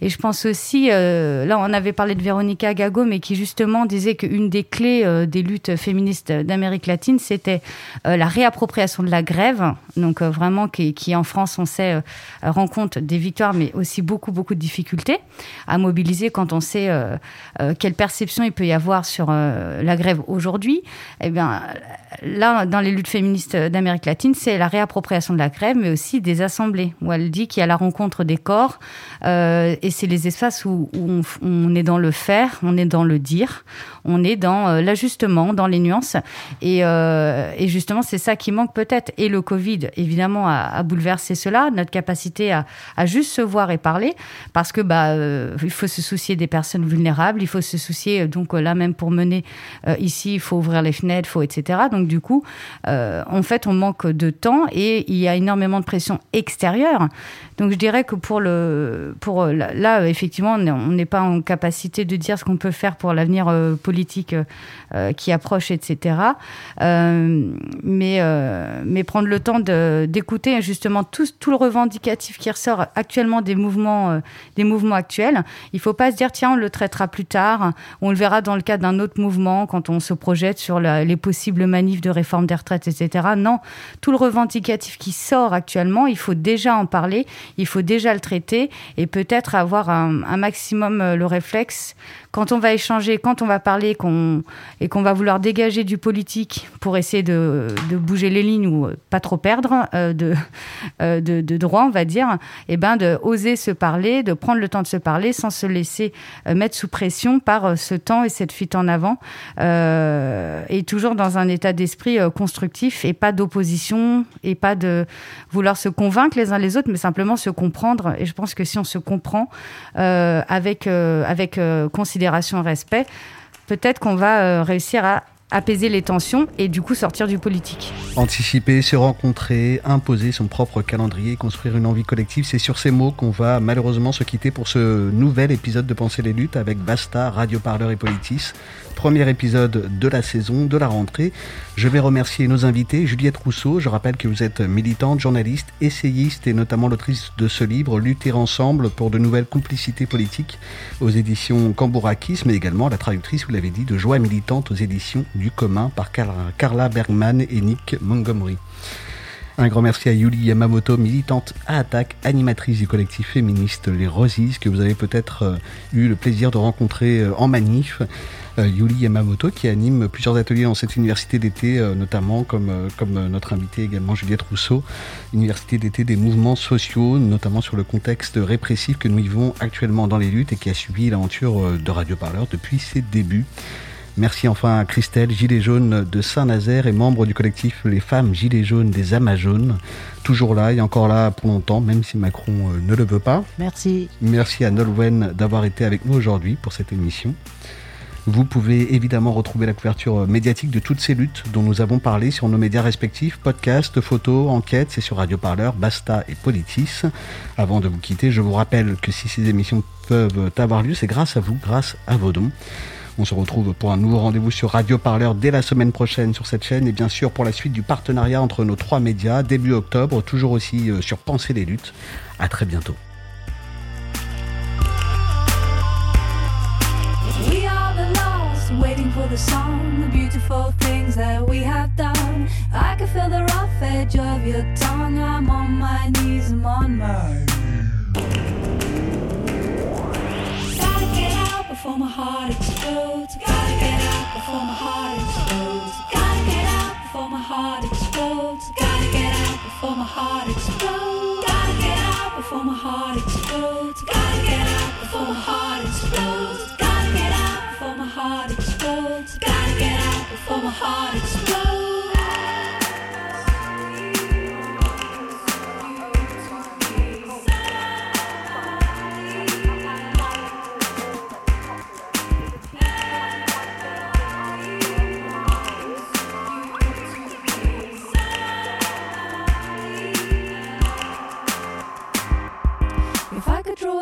Et je pense aussi, euh, là on avait parlé de Véronica Gago, mais qui justement disait qu'une des clés euh, des luttes féministes d'Amérique latine, c'était euh, la réappropriation de la grève, donc vraiment qui, en France, on sait, rencontre des victoires, mais aussi beaucoup, beaucoup de difficultés à mobiliser quand on sait quelle perception il peut y avoir sur la grève aujourd'hui. Eh bien, là, dans les luttes féministes d'Amérique latine, c'est la réappropriation de la grève, mais aussi des assemblées, où elle dit qu'il y a la rencontre des corps, et c'est les espaces où, on, est dans le faire, on est dans le dire, on est dans euh, l'ajustement, dans les nuances, et, euh, et justement, c'est ça qui manque peut-être. Et le Covid, évidemment, a, bouleversé cela, notre capacité à, juste se voir et parler, parce que bah, euh, il faut se soucier des personnes vulnérables, il faut se soucier, donc là même pour mener ici, il faut ouvrir les fenêtres, faut etc. Donc du coup, en fait, on manque de temps et il y a énormément de pression extérieure Donc je dirais que pour le, pour là, effectivement, on n'est pas en capacité de dire ce qu'on peut faire pour l'avenir politique qui approche, etc. mais, mais prendre le temps d'écouter justement tout, tout le revendicatif qui ressort actuellement des mouvements, des mouvements actuels. Il faut pas se dire tiens on le traitera plus tard, on le verra dans le cadre d'un autre mouvement quand on se projette sur les possibles manifs de réforme des retraites, etc. Non, tout le revendicatif qui sort actuellement, il faut déjà en parler, il faut déjà le traiter et peut-être avoir un, maximum euh, le réflexe quand on va échanger, quand on va parler qu'on, et qu'on va vouloir dégager du politique pour essayer de, de bouger les lignes ou pas trop perdre euh, de, euh, de, droit, on va dire, et eh ben de oser se parler, de prendre le temps de se parler sans se laisser euh, mettre sous pression par ce temps et cette fuite en avant, et toujours dans un état d'esprit constructif et pas d'opposition et pas de vouloir se convaincre les uns les autres, mais simplement se comprendre. Et je pense que si on se comprend avec avec considération considération respect, peut-être qu'on va euh, réussir à apaiser les tensions et du coup sortir du politique. Anticiper, se rencontrer, imposer son propre calendrier, construire une envie collective, c'est sur ces mots qu'on va malheureusement se quitter pour ce nouvel épisode de Penser les luttes avec Basta, Radio Parleur et Politis premier épisode de la saison, de la rentrée. Je vais remercier nos invités. Juliette Rousseau, je rappelle que vous êtes militante, journaliste, essayiste et notamment l'autrice de ce livre, Lutter ensemble pour de nouvelles complicités politiques aux éditions Cambourakis, mais également la traductrice, vous l'avez dit, de Joie militante aux éditions du commun par Carla Bergman et Nick Montgomery. Un grand merci à Yuli Yamamoto, militante à attaque, animatrice du collectif féministe Les Rosies, que vous avez peut-être euh, eu le plaisir de rencontrer euh, en manif. Euh, Yuli Yamamoto, qui anime plusieurs ateliers dans cette université d'été, euh, notamment comme, euh, comme notre invité également Juliette Rousseau, université d'été des mouvements sociaux, notamment sur le contexte répressif que nous vivons actuellement dans les luttes et qui a suivi l'aventure de Radio Parleur depuis ses débuts. Merci enfin à Christelle, gilet jaune de Saint-Nazaire et membre du collectif Les femmes gilets jaunes des Amazones. Toujours là et encore là pour longtemps, même si Macron ne le veut pas. Merci. Merci à Nolwenn d'avoir été avec nous aujourd'hui pour cette émission. Vous pouvez évidemment retrouver la couverture médiatique de toutes ces luttes dont nous avons parlé sur nos médias respectifs, podcasts, photos, enquêtes, c'est sur Radio Parleur, Basta et Politis. Avant de vous quitter, je vous rappelle que si ces émissions peuvent avoir lieu, c'est grâce à vous, grâce à vos dons. On se retrouve pour un nouveau rendez-vous sur Radio Parleur dès la semaine prochaine sur cette chaîne et bien sûr pour la suite du partenariat entre nos trois médias début octobre, toujours aussi euh, sur Penser les luttes. À très bientôt. For the song, the beautiful things that we have done. I can feel the rough edge of your tongue. I'm on my knees, I'm on my Gotta get out before my heart explodes. Gotta get out before my heart explodes. Gotta get out before my heart explodes. Gotta get out before my heart explodes. Gotta get out before my heart explodes. Gotta get out before my heart explodes. Before my heart explodes.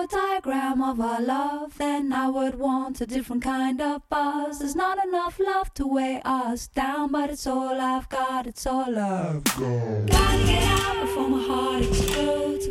Diagram of our love, then I would want a different kind of buzz. There's not enough love to weigh us down, but it's all I've got, it's all I've got. Gotta get out before my heart explodes.